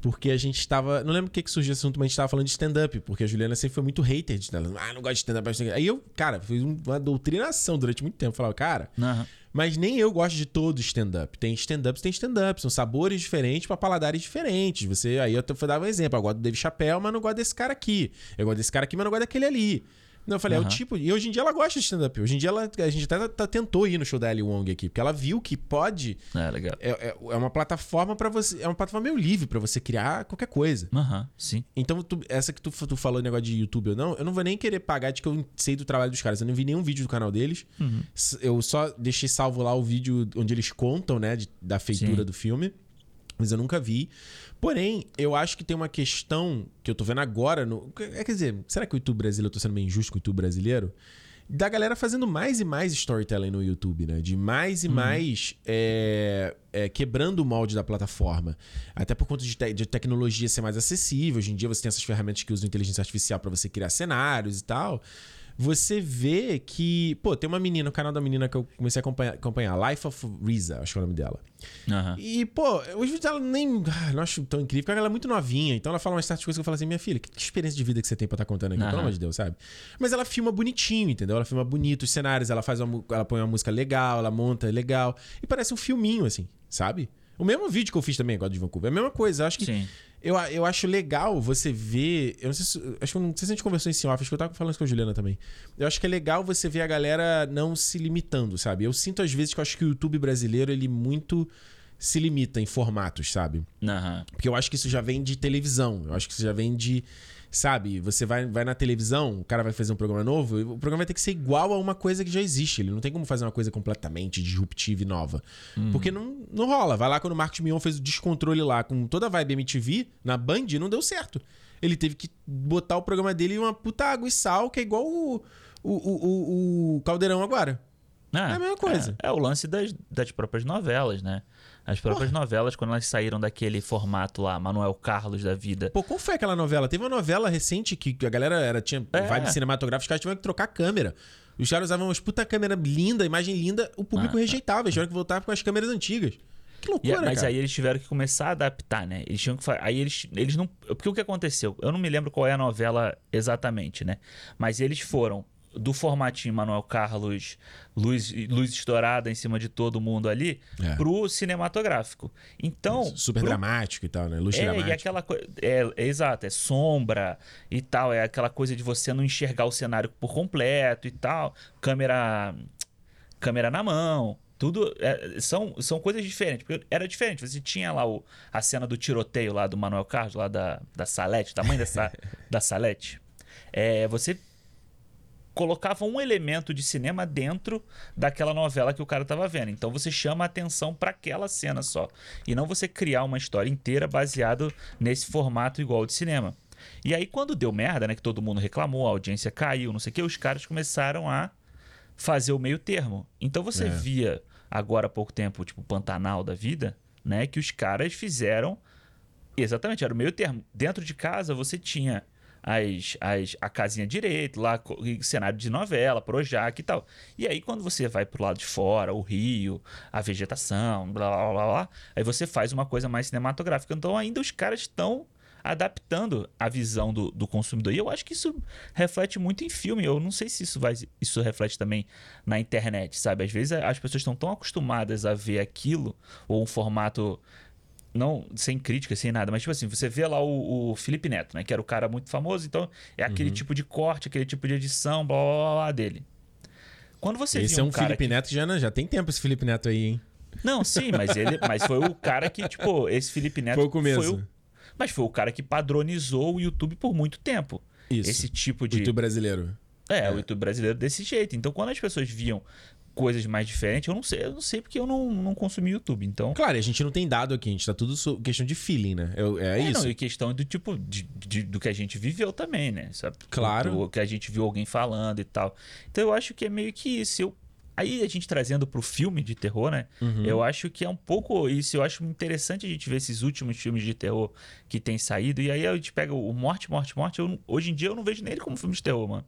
porque a gente tava. Não lembro o que, que surgiu esse assunto, mas a gente tava falando de stand-up, porque a Juliana sempre foi muito hater de stand-up. Ah, não gosto de stand-up. Aí eu, cara, fiz um- uma doutrinação durante muito tempo. Falava, cara, Aham. mas nem eu gosto de todo stand-up. Tem stand-ups, tem stand-up. São sabores diferentes pra paladares diferentes. Você, aí eu dar um exemplo. Eu gosto do Dave Chappelle, mas não gosto desse cara aqui. Eu gosto desse cara aqui, mas não gosto daquele ali. Não, eu falei, é o tipo. E hoje em dia ela gosta de stand-up. Hoje em dia ela, a gente até tá- tentou ir no show da Ali Wong aqui, porque ela viu que pode. É, legal. É, é- é uma plataforma pra você. É uma plataforma meio livre pra você criar qualquer coisa. Aham, sim. Então, tu- essa que tu, tu falou negócio de YouTube ou não, eu não vou nem querer pagar de que eu sei do trabalho dos caras. Eu não vi nenhum vídeo do canal deles. S- Eu só deixei salvo lá o vídeo onde eles contam, né, de- da feitura Sim. do filme. Mas eu nunca vi. Porém, eu acho que tem uma questão que eu tô vendo agora. No, é, quer dizer, será que o YouTube brasileiro, eu tô sendo meio injusto com o YouTube brasileiro? Da galera fazendo mais e mais storytelling no YouTube, né? De mais e mais é, é, quebrando o molde da plataforma. Até por conta de, te- de tecnologia ser mais acessível. Hoje em dia você tem essas ferramentas que usam inteligência artificial para você criar cenários e tal. Você vê que, pô, tem uma menina, o canal da menina que eu comecei a acompanhar, acompanhar Life of Risa, acho que é o nome dela. Aham. E, pô, os vídeos dela nem. ah, Não acho tão incrível, porque ela é muito novinha. Então ela fala umas certas coisas que eu falo assim: minha filha, que, experiência de vida que você tem pra estar contando aqui, pelo Aham. amor de Deus, sabe? Mas ela filma bonitinho, entendeu? Ela filma bonito os cenários, ela faz uma, ela põe uma música legal, ela monta legal. E parece um filminho, assim, sabe? O mesmo vídeo que eu fiz também agora de Vancouver. É a mesma coisa. Acho que. Sim. Eu, eu acho legal você ver. Eu não sei se. Acho que não sei se a gente conversou em off, acho que eu tava falando isso com a Juliana também. Eu acho que é legal você ver a galera não se limitando, sabe? Eu sinto às vezes que eu acho que o YouTube brasileiro, ele muito se limita em formatos, sabe? Aham. Porque eu acho que isso já vem de televisão. Eu acho que isso já vem de, Sabe? Você vai, vai na televisão, o cara vai fazer um programa novo, o programa vai ter que ser igual a uma coisa que já existe. Ele não tem como fazer uma coisa completamente disruptiva e nova. Uhum. Porque não, não rola. Vai lá quando o Marcos Mion fez o descontrole lá com toda a vibe MTV na Band, não deu certo. Ele teve que botar o programa dele em uma puta água e sal, que é igual o, o, o, o Caldeirão agora. É, é a mesma coisa. É, é, o lance das, das próprias novelas, né? As próprias Porra. novelas, quando elas saíram daquele formato lá, Manuel Carlos da vida. Pô, qual foi aquela novela? Teve uma novela recente que a galera era, tinha é. vibe cinematográfica, os caras tiveram que trocar a câmera. Os caras usavam uma puta câmera linda, imagem linda, o público ah, rejeitava, eles tiveram que voltar com as câmeras antigas. Que loucura, Mas cara. aí eles tiveram que começar a adaptar, né? Eles tinham que Aí eles, eles não. Porque o que aconteceu? Eu não me lembro qual é a novela exatamente, né? Mas eles foram do formatinho Manuel Carlos, luz, luz estourada em cima de todo mundo ali, é. pro cinematográfico. Então. Super pro... dramático e tal, né? Luz é, dramática. E aquela coisa. É, é, exato, é sombra e tal. É aquela coisa de você não enxergar o cenário por completo e tal. Câmera. Câmera na mão. Tudo é, são, são coisas diferentes. Porque era diferente. Você tinha lá o, a cena do tiroteio lá do Manuel Carlos, lá da, da Salete, da mãe da, da Salete. É, você colocava um elemento de cinema dentro daquela novela que o cara estava vendo. Então você chama a atenção para aquela cena só. E não você criar uma história inteira baseado nesse formato igual de cinema. E aí, quando deu merda, né? Que todo mundo reclamou, a audiência caiu, não sei o que, os caras começaram a fazer o meio termo. Então você é. via agora há pouco tempo, tipo, Pantanal da vida, né? Que os caras fizeram. Exatamente, era o meio termo. Dentro de casa você tinha as, as, a casinha direito, lá, cenário de novela, Projac e tal. E aí, quando você vai pro lado de fora, o rio, a vegetação, blá blá blá, blá aí você faz uma coisa mais cinematográfica. Então, ainda os caras estão adaptando a visão do, do consumidor. E eu acho que isso reflete muito em filme. Eu não sei se isso vai isso reflete também na internet, sabe? Às vezes as pessoas estão tão acostumadas a ver aquilo ou um formato não sem crítica, sem nada, mas tipo assim, você vê lá o, o Felipe Neto, né? Que era o cara muito famoso, então é aquele uhum. tipo de corte, aquele tipo de edição, blá blá blá, blá dele. Quando você Esse é um, um Felipe que... Neto já, já tem tempo esse Felipe Neto aí, hein? Não, sim, mas ele, mas foi o cara que, tipo, esse Felipe Neto foi o começo. Foi o, mas foi o cara que padronizou o YouTube por muito tempo. Isso. Esse tipo de o YouTube brasileiro. É, é, o YouTube brasileiro desse jeito. Então, quando as pessoas viam coisas mais diferentes, eu não sei, eu não sei porque eu não, não consumi YouTube, então... Claro, a gente não tem dado aqui, a gente tá tudo questão de feeling, né? É, é, é isso. Não, e questão do tipo, de, de, do que a gente viveu também, né? Sabe? Claro. O, que a gente viu alguém falando e tal. Então eu acho que é meio que isso. Eu, aí a gente trazendo pro filme de terror, né? Uhum. Eu acho que é um pouco isso. Eu acho interessante a gente ver esses últimos filmes de terror que tem saído. E aí a gente pega o Morte, Morte, Morte. Eu, hoje em dia eu não vejo nem ele como filme de terror, mano.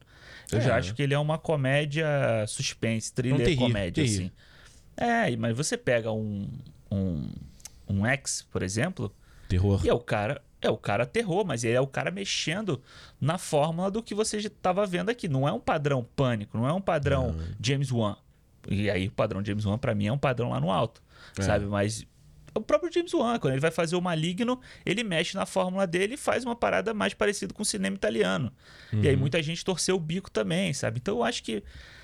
Eu é. já acho que ele é uma comédia suspense, thriller um comédia, terri. assim. É, mas você pega um, um, um X, por exemplo. Terror. E é o cara. É o cara terror, mas ele é o cara mexendo na fórmula do que você estava vendo aqui. Não é um padrão pânico, não é um padrão não. James Wan. E aí o padrão James Wan para mim é um padrão lá no alto, é. sabe? Mas o próprio James Wan, quando ele vai fazer o Maligno, ele mexe na fórmula dele e faz uma parada mais parecida com o cinema italiano. Uhum. E aí uhum. muita gente torceu o bico também, sabe? Então eu acho que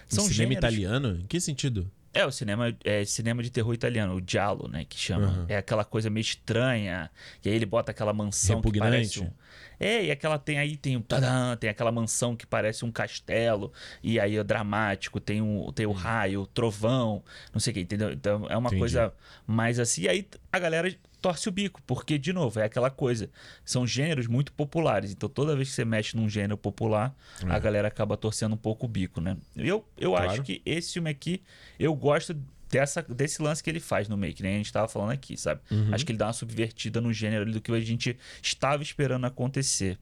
são cinema gêneros... italiano? Em que sentido? É, o cinema é cinema de terror italiano, o giallo, né, que chama. Uhum. É aquela coisa meio estranha. E aí ele bota aquela mansão Repugnante. que parece um... É, e aquela tem aí tem um tadã, tem aquela mansão que parece um castelo e aí é dramático, tem um tem o raio, o trovão, não sei o que, entendeu? Então é uma Entendi. coisa mais assim. E aí a galera torce o bico, porque, de novo, é aquela coisa. São gêneros muito populares. Então, toda vez que você mexe num gênero popular, é. a galera acaba torcendo um pouco o bico, né? Eu, eu claro. acho que esse filme aqui, eu gosto dessa, desse lance que ele faz no meio, que nem a gente estava falando aqui, sabe? Uhum. Acho que ele dá uma subvertida no gênero do que a gente estava esperando acontecer.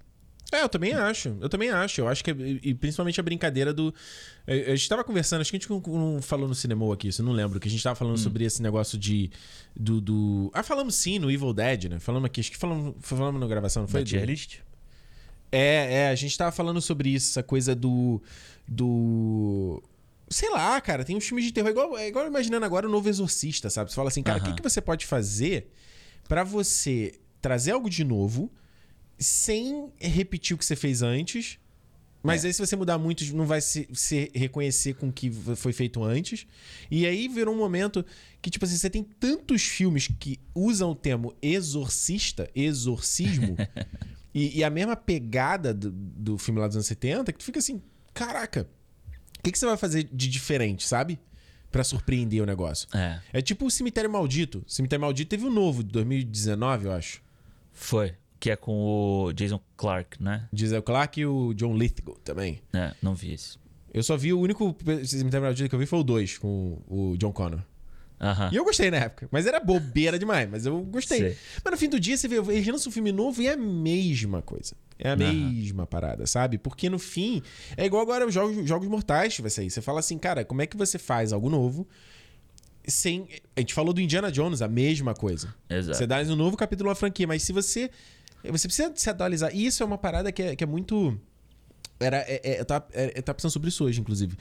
É, eu também acho. Eu também acho. Eu acho que. E principalmente a brincadeira do. A gente estava conversando, acho que a gente não falou no cinema aqui, isso eu não lembro, que a gente estava falando hum. sobre esse negócio de. Do, do, Ah, falamos sim no Evil Dead, né? Falamos aqui, acho que falamos, falamos na gravação, não foi? Da list? É, é, a gente estava falando sobre isso, essa coisa do. Do. Sei lá, cara, tem uns filmes de terror. Igual, igual imaginando agora o novo Exorcista, sabe? Você fala assim, cara, o uh -huh. que, que você pode fazer para você trazer algo de novo sem repetir o que você fez antes. Mas é. aí, se você mudar muito, não vai se, se, reconhecer com o que foi feito antes. E aí virou um momento que, tipo assim, você tem tantos filmes que usam o termo exorcista, exorcismo, E, e a mesma pegada do, do filme lá dos anos 70, que tu fica assim, caraca, o que, que você vai fazer de diferente, sabe? Pra surpreender o negócio. É. É tipo o Cemitério Maldito. O Cemitério Maldito teve um novo, de 2019, eu acho. Foi. Que é com o Jason Clark, né? Gisele Clark e o John Lithgow também. É, não vi esse. Eu só vi o único Cemitério Maldito que eu vi foi o 2, com o John Connor. Aham. E eu gostei na época. Mas era bobeira demais, mas eu gostei. Sei. Mas no fim do dia, você vê, eles lançam um filme novo e é a mesma coisa. É a Aham. mesma parada, sabe? Porque no fim, é igual agora os Jogos, jogos Mortais vai sair. Você fala assim, cara, como é que você faz algo novo sem... A gente falou do Indiana Jones, a mesma coisa. Exato. Você dá um novo capítulo à franquia, mas se você... Você precisa se atualizar. E isso é uma parada que é, que é muito... Era, é, é, eu, tava, é, eu tava pensando sobre isso hoje, inclusive.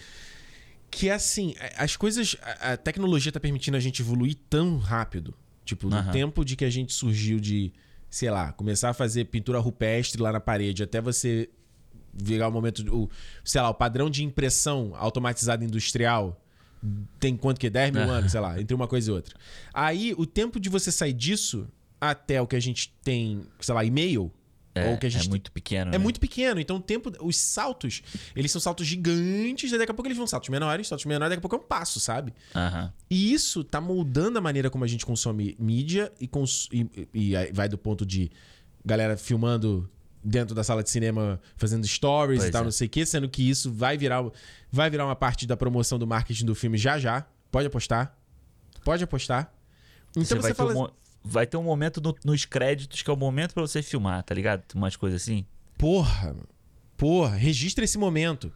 Que é assim, as coisas. A, a tecnologia tá permitindo a gente evoluir tão rápido. Tipo, no Aham. tempo de que a gente surgiu de, sei lá, começar a fazer pintura rupestre lá na parede, até você virar o momento. O, sei lá, o padrão de impressão automatizada industrial. Tem quanto que? 10 mil anos, sei lá, entre uma coisa e outra. Aí, o tempo de você sair disso até o que a gente tem, sei lá, e-mail. É, ou que a gente é muito pequeno. é né? muito pequeno, então o tempo. Os saltos, eles são saltos gigantes, e daqui a pouco eles vão saltos menores, saltos menores, daqui a pouco é um passo, sabe? Aham. E isso tá moldando a maneira como a gente consome mídia e, cons- e, e vai do ponto de galera filmando dentro da sala de cinema, fazendo stories Pois e tal, é. não sei o quê, sendo que isso vai virar, vai virar uma parte da promoção do marketing do filme já já. Pode apostar. Pode apostar. Então Você você, fala. um, vai ter um momento no- nos créditos que é o momento pra você filmar, tá ligado? Umas coisas assim. Porra, porra, registra esse momento.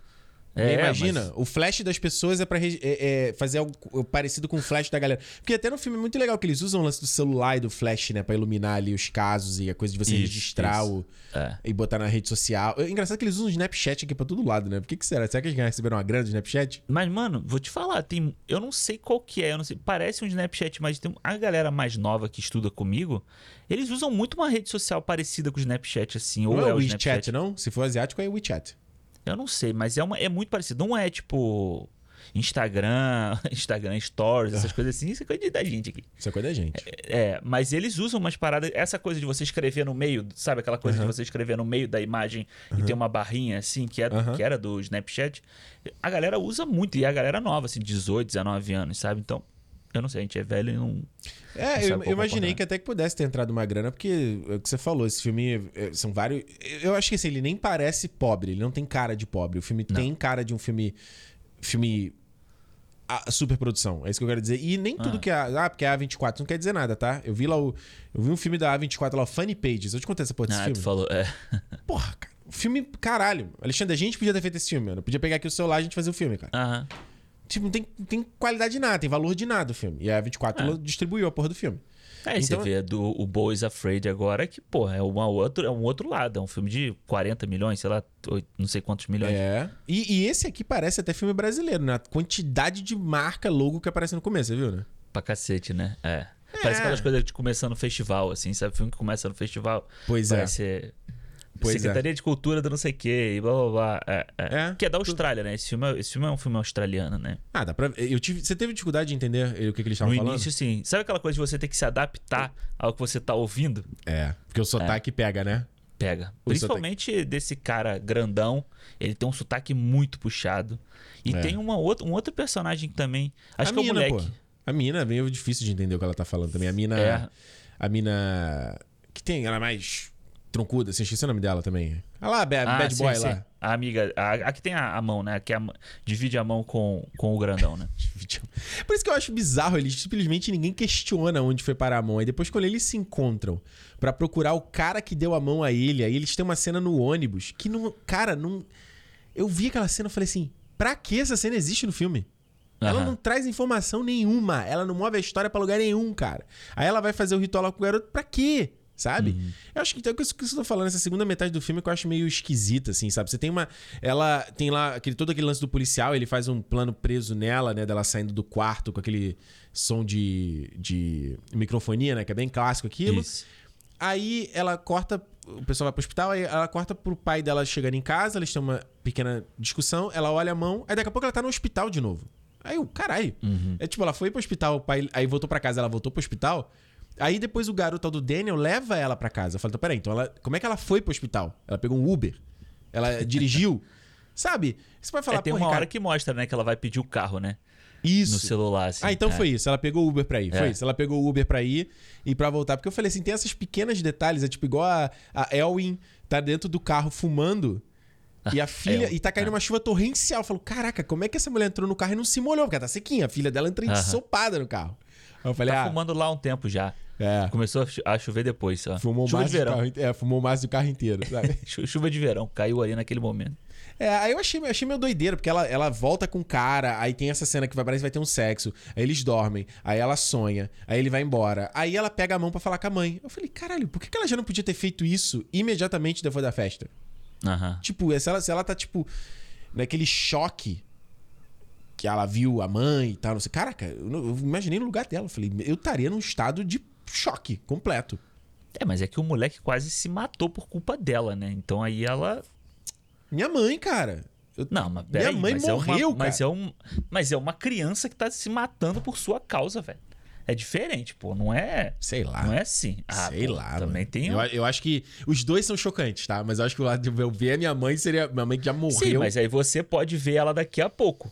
É, imagina, mas- o flash das pessoas é pra é- é fazer algo parecido com o flash da galera. Porque até no filme é muito legal que eles usam o lance do celular e do flash, né? Pra iluminar ali os casos e a coisa de você Isso, registrar isso. O, É. e botar na rede social. É engraçado que eles usam o Snapchat aqui pra todo lado, né? Por que, que será? Será que eles receberam uma grana do Snapchat? Mas, mano, vou te falar, tem. Eu não sei qual que é, eu não sei. Parece um Snapchat, mas tem a galera mais nova que estuda comigo. Eles usam muito uma rede social parecida com o Snapchat, assim. Ou não é é o o WeChat, Snapchat. não? Se for asiático, é o WeChat. Eu não sei, mas é, uma, é muito parecido. Não é tipo. Instagram, Instagram Stories, essas coisas assim, isso é coisa da gente aqui. Isso é coisa da gente. É, mas eles usam umas paradas. Essa coisa de você escrever no meio, sabe aquela coisa Aham. de você escrever no meio da imagem e ter uma barrinha assim, que, é, Aham. que era do Snapchat. A galera usa muito, e a galera nova, assim, 18, 19 anos, sabe? Então, eu não sei, a gente é velho e não. É, Não eu, qual imaginei que até que pudesse ter entrado uma grana, porque é o que você falou, esse filme é, são vários. Eu acho que assim, ele nem parece pobre, ele não tem cara de pobre. O filme Não. tem cara de um filme. Filme. A superprodução, é isso que eu quero dizer. E nem tudo Ah. que é. Ah, porque é A24 não quer dizer nada, tá? Eu vi lá o. Eu vi um filme da A24 lá, Funny Pages. Eu te contei essa porra desse Ah, filme. tu falou. É. Porra, cara. Filme, caralho. Alexandre, a gente podia ter feito esse filme, mano. Podia pegar aqui o celular e a gente fazer o filme, cara. Aham. Tipo, não tem, tem qualidade de nada, tem valor de nada o filme. E a A24 distribuiu a porra do filme. Aí Então- você vê do, o Boys Afraid agora, que, porra, é, uma outro, é um outro lado. É um filme de 40 milhões, sei lá, não sei quantos milhões. É. E, e esse aqui parece até filme brasileiro, né? A quantidade de marca, logo que aparece no começo, você viu, né? Pra cacete, né? É. Parece aquelas coisas de começar no festival, assim, sabe? Filme que começa no festival. Pois é. Parece ser Pois Secretaria de Cultura do não sei o quê, e blá blá blá. É, é. É. Que é da Austrália, né? Esse filme, é- esse filme é um filme australiano, né? Ah, dá pra. Eu tive... Você teve dificuldade de entender o que, que eles estavam No falando? início, sim. Sabe aquela coisa de você ter que se adaptar ao que você tá ouvindo? É. Porque o sotaque pega, né? Pega. O Principalmente desse cara grandão. Ele tem um sotaque muito puxado. E É. tem uma outra, um outro personagem também. Acho a que é o mina, moleque. pô. A mina é meio difícil de entender o que ela tá falando também. A mina. É. A mina. Que tem, ela é mais troncuda, assim, esqueci o nome dela também. Olha lá, a Bad, Ah, Bad sim, Boy sim. lá. A amiga. A, a que tem a, a mão, né? Que é a- divide a mão com, com o grandão, né? Por isso que eu acho bizarro, eles simplesmente ninguém questiona onde foi parar a mão. Aí depois, quando eles se encontram pra procurar o cara que deu a mão a ele, aí eles têm uma cena no ônibus que não. Cara, não. Eu vi aquela cena e falei assim: pra que essa cena existe no filme? Ela Aham. não traz informação nenhuma. Ela não move a história pra lugar nenhum, cara. Aí ela vai fazer o ritual lá com o garoto pra quê? Sabe? Uhum. Eu acho que então, isso que eu tô falando, essa segunda metade do filme que eu acho meio esquisita, assim, sabe? Você tem uma. Ela tem lá aquele, todo aquele lance do policial, ele faz um plano preso nela, né? Dela saindo do quarto com aquele som de, de microfonia, né? Que é bem clássico aquilo. Isso. Aí ela corta, o pessoal vai pro hospital, aí ela corta pro pai dela chegando em casa, eles têm uma pequena discussão, ela olha a mão, aí daqui a pouco ela tá no hospital de novo. Aí o caralho. Uhum. É tipo, ela foi pro hospital, o pai, aí voltou pra casa, ela voltou pro hospital. Aí depois o garoto do Daniel leva ela pra casa. Eu falo, então, peraí, então ela, como é que ela foi pro hospital? Ela pegou um Uber? Ela dirigiu? Sabe? Você vai falar, É, tem "Pô, uma Ricardo, hora que mostra, né, que ela vai pedir o carro, né? Isso. No celular, assim. Ah, então É. foi isso. Ela pegou o Uber pra ir. Foi É. isso. Ela pegou o Uber pra ir e pra voltar. Porque eu falei assim: tem esses pequenos detalhes. É tipo igual a, a Elwin tá dentro do carro fumando. E a filha. El- e tá caindo ah. uma chuva torrencial. Eu falo, caraca, como é que essa mulher entrou no carro e não se molhou? Porque ela tá sequinha. A filha dela entra ensopada no carro. Eu falei, Tá ah. fumando lá um tempo já. É. Começou a cho- a chover depois, só. Fumou Chuva mais de verão. carro, é, fumou mais do carro inteiro, sabe? Chu- Chuva de verão. Caiu ali naquele momento. É, aí eu achei, eu achei meio doideira, porque ela, ela volta com o cara, aí tem essa cena que vai, parece que vai ter um sexo, aí eles dormem, aí ela sonha, aí ele vai embora, aí ela pega a mão pra falar com a mãe. Eu falei, caralho, por que ela já não podia ter feito isso imediatamente depois da festa? Aham. Tipo, se ela, se ela tá, tipo, naquele choque que ela viu a mãe e tal, não sei. Caraca, eu, não- eu imaginei no lugar dela. Eu falei, eu estaria num estado de choque completo. É, mas é que o moleque quase se matou por culpa dela, né? Então aí ela. Minha mãe, cara. Eu- Não, mas Minha mãe mas morreu, é uma, mas cara. é um, mas é uma criança que tá se matando por sua causa, velho. É diferente, pô. Não é. Sei lá. Não é assim. Ah, Sei pô, lá. Também mano. tem. Eu, eu acho que os dois são chocantes, tá? Mas eu acho que o lado de eu ver a minha mãe seria. Minha mãe que já morreu. Sim, mas aí você pode ver ela daqui a pouco.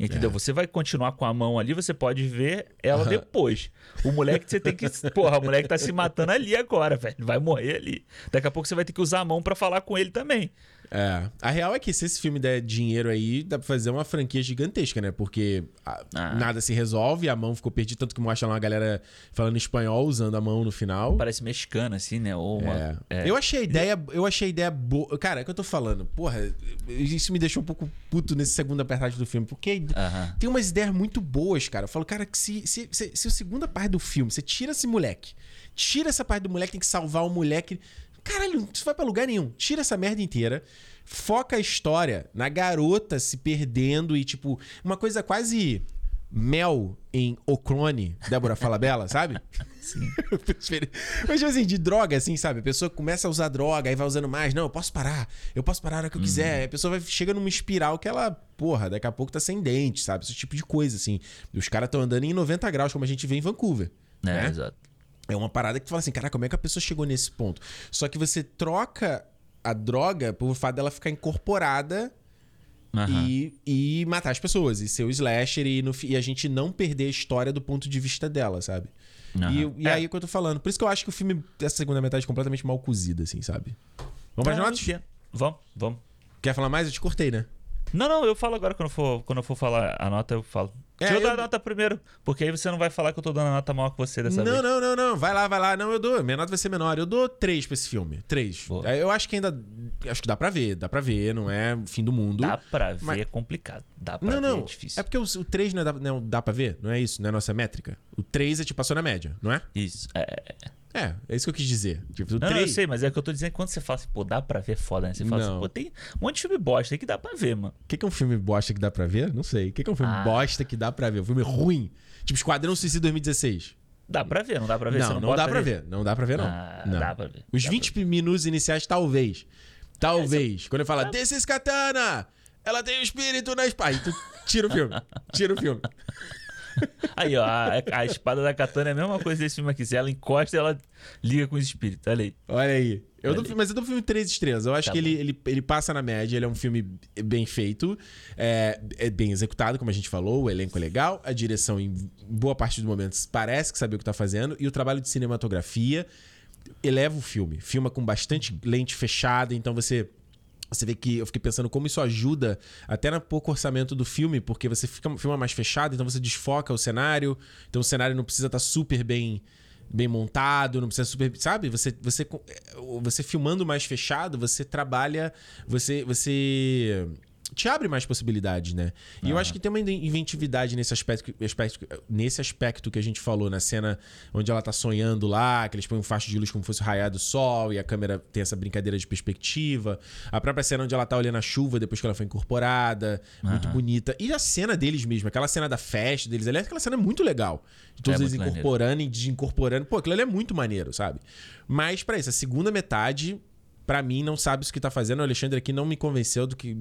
Entendeu? É. Você vai continuar com a mão ali, você pode ver ela depois. O moleque você tem que. Porra, o moleque tá se matando ali agora, velho. Vai morrer ali. Daqui a pouco você vai ter que usar a mão pra falar com ele também. É. A real é que se esse filme der dinheiro aí, dá pra fazer uma franquia gigantesca, né? Porque a- Ah. nada se resolve, a mão ficou perdida, tanto que mostra lá uma galera falando espanhol, usando a mão no final. Parece mexicana, assim, né? Ou uma. É. é. Eu achei a ideia, eu achei a ideia boa. Cara, é o que eu tô falando. Porra, isso me deixou um pouco puto nesse segunda parte do filme, porque Aham. tem umas ideias muito boas, cara. Eu falo, cara, que se, se, se, se a segunda parte do filme, você tira esse moleque, tira essa parte do moleque, tem que salvar o moleque. Caralho, isso vai pra lugar nenhum. Tira essa merda inteira. Foca a história na garota se perdendo e, tipo, uma coisa quase mel em Ocrone, Débora Falabella, sabe? Sim. Mas, tipo assim, de droga, assim, sabe? A pessoa começa a usar droga, aí vai usando mais. Não, eu posso parar. Eu posso parar a hora que eu quiser. A pessoa vai, chega numa espiral que ela, porra, daqui a pouco tá sem dente, sabe? Esse tipo de coisa, assim. Os caras estão andando em 90 graus, como a gente vê em Vancouver. É, né? exato. É uma parada que tu fala assim, cara, como é que a pessoa chegou nesse ponto? Só que você troca a droga por fato dela ficar incorporada Aham. e, e matar as pessoas, e ser o slasher, e, no e a gente não perder a história do ponto de vista dela, sabe? Aham. E, e É. aí é o que eu tô falando. Por isso que eu acho que o filme, essa segunda metade, é completamente mal cozida, assim, sabe? Vamos para as notas? Vamos, vamos. Quer falar mais? Eu te cortei, né? Não, não, eu falo agora quando eu for, quando eu for falar a nota, eu falo. É, Deixa eu, dar eu- a nota primeiro, porque aí você não vai falar que eu tô dando a nota maior que você dessa não, vez. não, não, não. Vai lá, vai lá. Não, eu dou. Minha nota vai ser menor. Eu dou três pra esse filme. Três. Boa. É, Eu acho que ainda. Acho que dá pra ver. Dá pra ver. Não é fim do mundo. Dá pra ver, Mas- é complicado. Dá pra Não, ver, não. é difícil. É porque o, o 3 não, é dá, não dá pra ver? Não é isso? Não é nossa métrica? O 3 é tipo passou na média, não é? Isso. É, É, é isso que eu quis dizer. Tipo, Não, 3. eu sei, mas é o que eu tô dizendo. Quando você fala assim, pô, dá pra ver foda, né? Você fala Não. assim, pô, tem um monte de filme bosta aí que dá pra ver, mano. O que, que é um filme bosta que dá pra ver? Não sei. O que, que é um filme Ah. bosta que dá pra ver? Um filme ruim. Tipo Esquadrão Suicida 2016. Dá pra ver, não dá pra ver? não, não, não, dá pra ali? ver. Não dá pra ver, não. Ah, Não. dá pra ver. Os dá 20 minutos iniciais, talvez. Talvez. Quando eu falo, This is Katana! Ela tem o espírito na espada. Tira o filme. Tira o filme. Aí, ó, a, a espada da katana é a mesma coisa desse filme aqui. Se ela encosta, ela liga com os espíritos. Olha aí. Olha aí. Eu dou, mas eu dou um filme três estrelas. Eu acho Tá que bom. ele, ele, ele passa na média, ele é um filme bem feito, é, é bem executado, como a gente falou, o elenco é legal, a direção, em boa parte dos momentos, parece que sabe o que tá fazendo, e o trabalho de cinematografia eleva o filme. Filma com bastante lente fechada, então você. Você vê que eu fiquei pensando como isso ajuda até no pouco orçamento do filme, porque você fica, filma mais fechado, então você desfoca o cenário, então o cenário não precisa estar super bem bem montado, não precisa super, sabe? Você você você filmando mais fechado, você trabalha, você você te abre mais possibilidades, né? E eu acho que tem uma inventividade nesse aspecto, aspecto, nesse aspecto que a gente falou na cena onde ela tá sonhando lá, que eles põem um facho de luz como se fosse o raiar do sol e a câmera tem essa brincadeira de perspectiva. A própria cena onde ela tá olhando a chuva depois que ela foi incorporada, muito bonita. E a cena deles mesmo, aquela cena da festa deles, aliás, aquela cena é muito legal. De todos É eles muito maneiro. incorporando e desincorporando. Pô, aquilo ali é muito maneiro, sabe? Mas pra isso, a segunda metade Pra mim, não sabe isso que tá fazendo. O Alexandre aqui não me convenceu do que.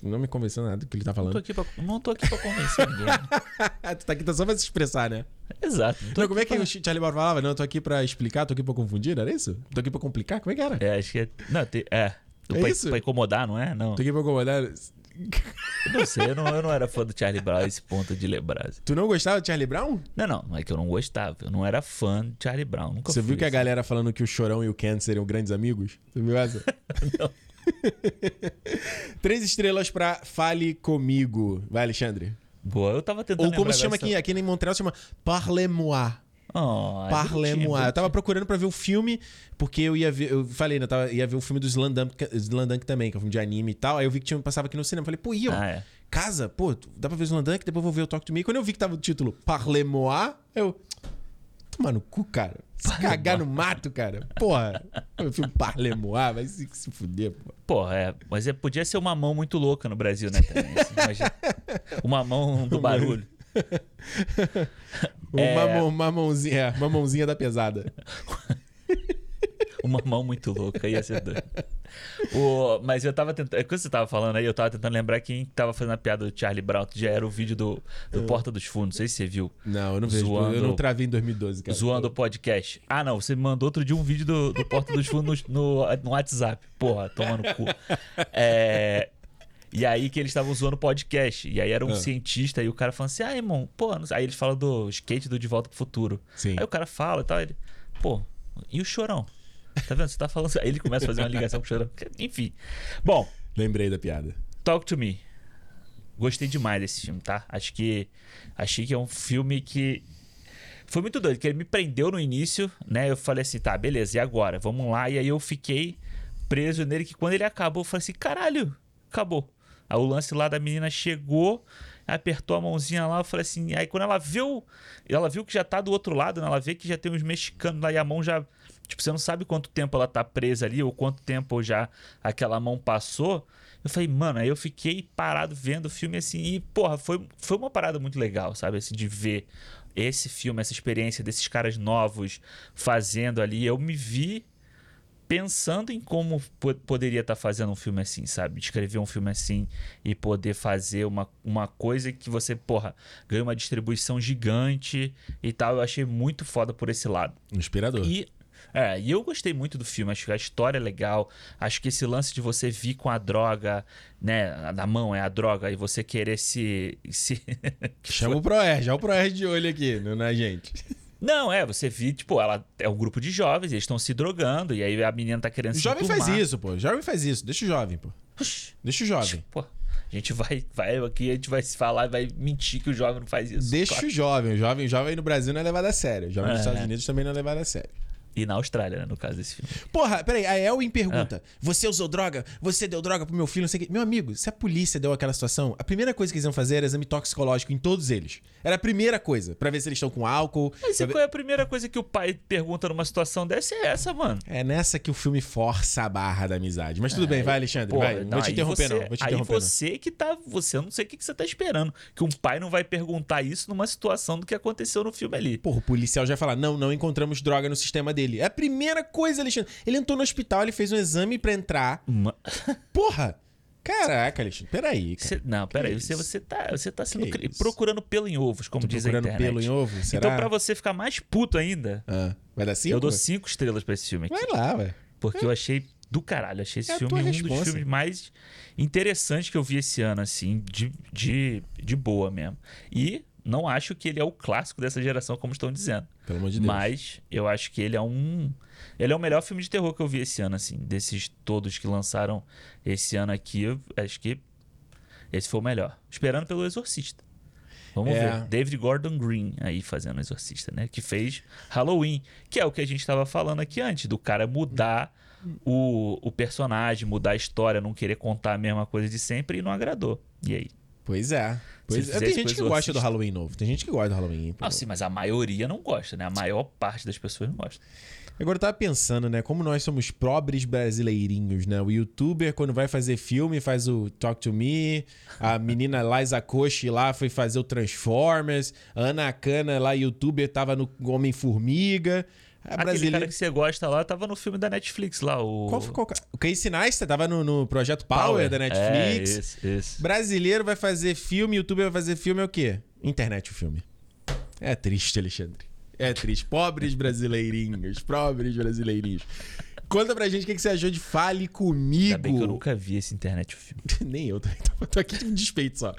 Não me convenceu nada do que ele tá Não tô falando. aqui pra, não tô aqui pra convencer ninguém. tu tá aqui tá só pra se expressar, né? Exato. Não, como é que o Charlie Brown falava? Não, eu tô aqui pra explicar, tô aqui pra confundir, era isso? Tô aqui pra complicar? Como é que era? pra- É, acho que é. Não, tem- é. É pra, isso? pra incomodar, não é? Não. Tô aqui pra incomodar. Eu não sei, eu não, eu não era fã do Charlie Brown a esse ponto de lembrar. Tu não gostava de Charlie Brown? Não, não, não é que eu não gostava. Eu não era fã de Charlie Brown. Nunca Você fui, viu que a assim. galera falando que o Chorão e o Ken seriam grandes amigos? Você viu essa? Não. Três estrelas pra Fale Comigo. Vai, Alexandre. Boa, eu tava tentando Ou como se chama dessa- aqui, aqui em Montreal, se chama Parle-moi. Oh, é bonitinho, Eu tava procurando pra ver o filme, porque eu ia ver, eu falei, né, eu tava, ia ver o filme do Slandunk, Slandunk também, que é um filme de anime e tal. Aí eu vi que tinha, passava aqui no cinema. Falei, pô, e eu? Ah, é. Casa, pô, dá pra ver o Slandunk, depois eu vou ver o Talk to Me. Quando eu vi que tava o título Parle-moi, eu. Toma no cu, cara. Se cagar no mato, cara. Porra. O filme Parle-moi, vai se, se fuder, pô. Porra, é. Mas é, podia ser uma mão muito louca no Brasil, né? Também, assim, imagina. Uma mão do barulho. É. Uma, mão- uma mãozinha, é, uma mãozinha da pesada. Uma mão muito louca, ia ser doido. O, mas eu tava tentando. Quando você tava falando aí, eu tava tentando lembrar quem tava fazendo a piada do Charlie Brown, que já era o vídeo do, do Porta dos Fundos. Não sei se você viu. Não, eu não vejo. Zoando- Eu não travei em 2012, cara. Zoando o podcast. Ah, não, você me mandou outro dia um vídeo do, do Porta dos Fundos no, no, WhatsApp. Porra, toma no cu. É. E aí que eles estavam zoando o podcast. E aí era um Ah. cientista e o cara falando assim: ah, irmão, pô, não sei." aí eles falam do skate do De Volta pro Futuro. Sim. Aí o cara fala e tal, ele, pô, e o chorão? Tá vendo? Você tá falando. Aí ele começa a fazer uma ligação com o chorão. Enfim. Bom, Lembrei da piada. Talk to Me. Gostei demais desse filme, tá? Acho que. Achei que é um filme que. Foi muito doido, que ele me prendeu no início, né? Eu falei assim, tá, beleza, e agora? Vamos lá. E aí eu fiquei preso nele, que quando ele acabou, eu falei assim, caralho, acabou. Aí o lance lá da menina chegou, apertou a mãozinha lá, eu falei assim, aí quando ela viu, ela viu que já tá do outro lado, né? Ela vê que já tem uns mexicanos lá e a mão já. Tipo, você não sabe quanto tempo ela tá presa ali, ou quanto tempo já aquela mão passou. Eu falei, mano, aí eu fiquei parado vendo o filme assim, e, porra, foi, foi uma parada muito legal, sabe? Assim, de ver esse filme, essa experiência desses caras novos fazendo ali. Eu me vi pensando em como po- poderia estar fazendo um filme assim, sabe? Escrever um filme assim e poder fazer uma, uma coisa que você, porra, ganha uma distribuição gigante e tal. Eu achei muito foda por esse lado. Inspirador. E, é, e eu gostei muito do filme, acho que a história é legal. Acho que esse lance de você vir com a droga, né, na mão é a droga, e você querer se. se... Chama o Proerd, já o Proerd de olho aqui, não na gente. Não, é, você vir, tipo, ela é um grupo de jovens, eles estão se drogando, e aí a menina tá querendo O se jovem faz isso, pô. O jovem faz isso. Deixa o jovem, pô. Deixa o jovem. Pô, a gente vai, vai aqui, a gente vai se falar e vai mentir que o jovem não faz isso. Deixa Claro. o jovem. O jovem, jovem no Brasil não é levado a sério. O jovem nos É. Estados Unidos também não é levado a sério. E na Austrália, né, no caso desse filme. Porra, peraí, a Elwin Ah. pergunta: Você usou droga? Você deu droga pro meu filho? Não sei o quê. Meu amigo, se a polícia deu aquela situação, a primeira coisa que eles iam fazer era exame toxicológico em todos eles. Era a primeira coisa, pra ver se eles estão com álcool. Mas e ver- qual é a primeira coisa que o pai pergunta numa situação dessa? É essa, mano. É nessa que o filme força a barra da amizade. Mas tudo bem, vai, Alexandre, Pô, vai. Não vou te aí interromper, você- não. Vou te aí interromper, não. você que tá. Você eu não sei o que que você tá esperando. Que um pai não vai perguntar isso numa situação do que aconteceu no filme ali. Porra, o policial já vai falar: não, não encontramos droga no sistema dele. É a primeira coisa, Alexandre. Ele entrou no hospital, ele fez um exame pra entrar. Ma- Porra! Caraca, Alexandre, peraí, cara. Você- não, peraí, Que você, isso? você tá, você tá sendo cri- isso? procurando pelo em ovos, como Tô diz a procurando internet. pelo em ovo? Será? Então, pra você ficar mais puto ainda, Ah, vai dar cinco? eu dou cinco estrelas pra esse filme aqui. Vai lá, ué. Porque eu achei do caralho. Achei esse É filme um responsa. dos filmes mais interessantes que eu vi esse ano, assim, de, de, de boa mesmo. E não acho que ele é o clássico dessa geração, como estão dizendo. Pelo amor de Deus. Mas eu acho que ele é um. Ele é o melhor filme de terror que eu vi esse ano, assim. Desses todos que lançaram esse ano aqui, eu acho que esse foi o melhor. Esperando pelo Exorcista. Vamos É. ver. David Gordon Green aí fazendo Exorcista, né? Que fez Halloween, que é o que a gente estava falando aqui antes, do cara mudar o, o personagem, mudar a história, não querer contar a mesma coisa de sempre e não agradou. E aí? Pois é. Pois é. Tem gente que gosta do. Halloween novo. Tem gente que gosta do Halloween. Ah, sim, mas a maioria não gosta, né? A maior parte das pessoas não gosta. Agora eu tava pensando, né? Como nós somos pobres brasileirinhos, né? O youtuber, quando vai fazer filme, faz o Talk to Me. A menina Liza Koshi lá foi fazer o Transformers. A Ana Cana lá, youtuber, tava no Homem-Formiga. A Aquele brasileira... cara que você gosta lá tava no filme da Netflix lá, o. Qual, qual... O Casey Neistat tava no, no Projeto Power, da Netflix. É, esse, esse. Brasileiro vai fazer filme, youtuber vai fazer filme, é o quê? Internet o filme. É triste, Alexandre. É triste. Pobres brasileirinhos, pobres brasileirinhos. Conta pra gente o que você achou de Fale Comigo. Ainda bem que eu nunca vi esse internet filme. Nem eu também. Tô aqui de despeito só.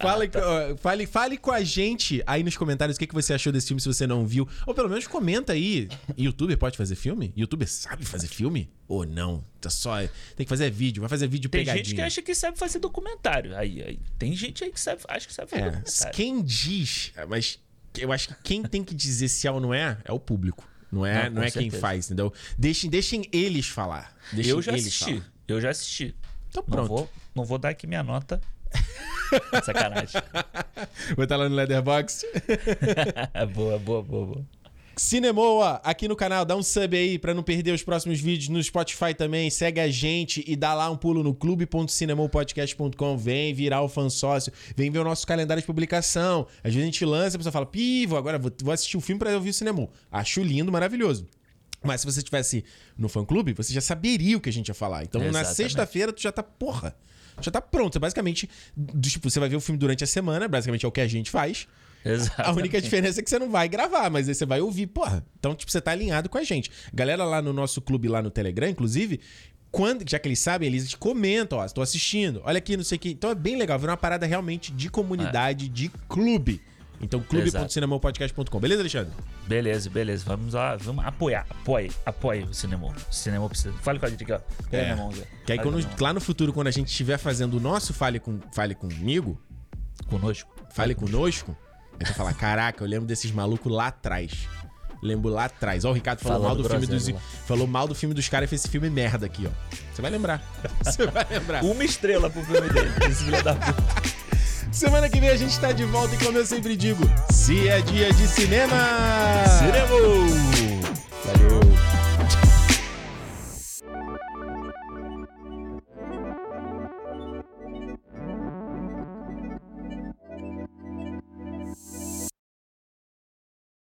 Fale, ah, tá. fale, fale com a gente aí nos comentários o que você achou desse filme se você não viu. Ou pelo menos comenta aí. Youtuber pode fazer filme? Youtuber sabe fazer filme? Ou não? Tá só. Tem que fazer vídeo. Vai fazer vídeo tem pegadinho. Tem gente que acha que sabe fazer documentário. Aí, aí. Tem gente aí que sabe, acha que sabe fazer é, documentário. Quem diz, mas eu acho que quem tem que dizer se é ou não é, é o público. Não é, não, não é quem faz, entendeu? Deixem, deixem eles falar. Deixem eu já assisti. Falar. Eu já assisti. Então pronto. Não vou, não vou dar aqui minha nota. Sacanagem. Vou estar lá no Leatherbox. boa, boa, boa, boa. Cinemoa, aqui no canal, dá um sub aí para não perder os próximos vídeos no Spotify também. Segue a gente e dá lá um pulo no clube.cinemopodcast.com. Vem virar o fã sócio, vem ver o nosso calendário de publicação. Às vezes a gente lança e a pessoa fala: Pivo, agora vou assistir o filme para ouvir o cinema. Acho lindo, maravilhoso. Mas se você estivesse no fã clube, você já saberia o que a gente ia falar. Então Exatamente. na sexta-feira tu já tá, porra, já tá pronto. Basicamente, tipo, você vai ver o filme durante a semana, basicamente é o que a gente faz. Exatamente. A única diferença é que você não vai gravar, mas aí você vai ouvir, porra. Então, tipo, você tá alinhado com a gente. Galera lá no nosso clube, lá no Telegram, inclusive, quando, já que eles sabem, eles comentam, ó, estou assistindo, olha aqui, não sei o que. Então é bem legal, vira uma parada realmente de comunidade, é. de clube. Então, clube.cinemopodcast.com. Beleza, Alexandre? Beleza, beleza. Vamos lá, vamos apoiar. Apoie, apoie o cinema. O cinema precisa. Fale com a gente aqui, ó. Pega é. minha mão, Que aí, quando, lá no futuro, quando a gente estiver fazendo o nosso Fale, com, Fale Comigo. Conosco. Fale conosco. Aí você fala: caraca, eu lembro desses malucos lá atrás. Lembro lá atrás. Ó, o Ricardo falou mal do, do filme dos. Falou mal do filme dos caras e fez esse filme merda aqui, ó. Você vai lembrar. Você vai lembrar. Uma estrela pro filme dele. Esse filho da puta. Semana que vem a gente tá de volta e como eu sempre digo, se é dia de cinema! Cinema!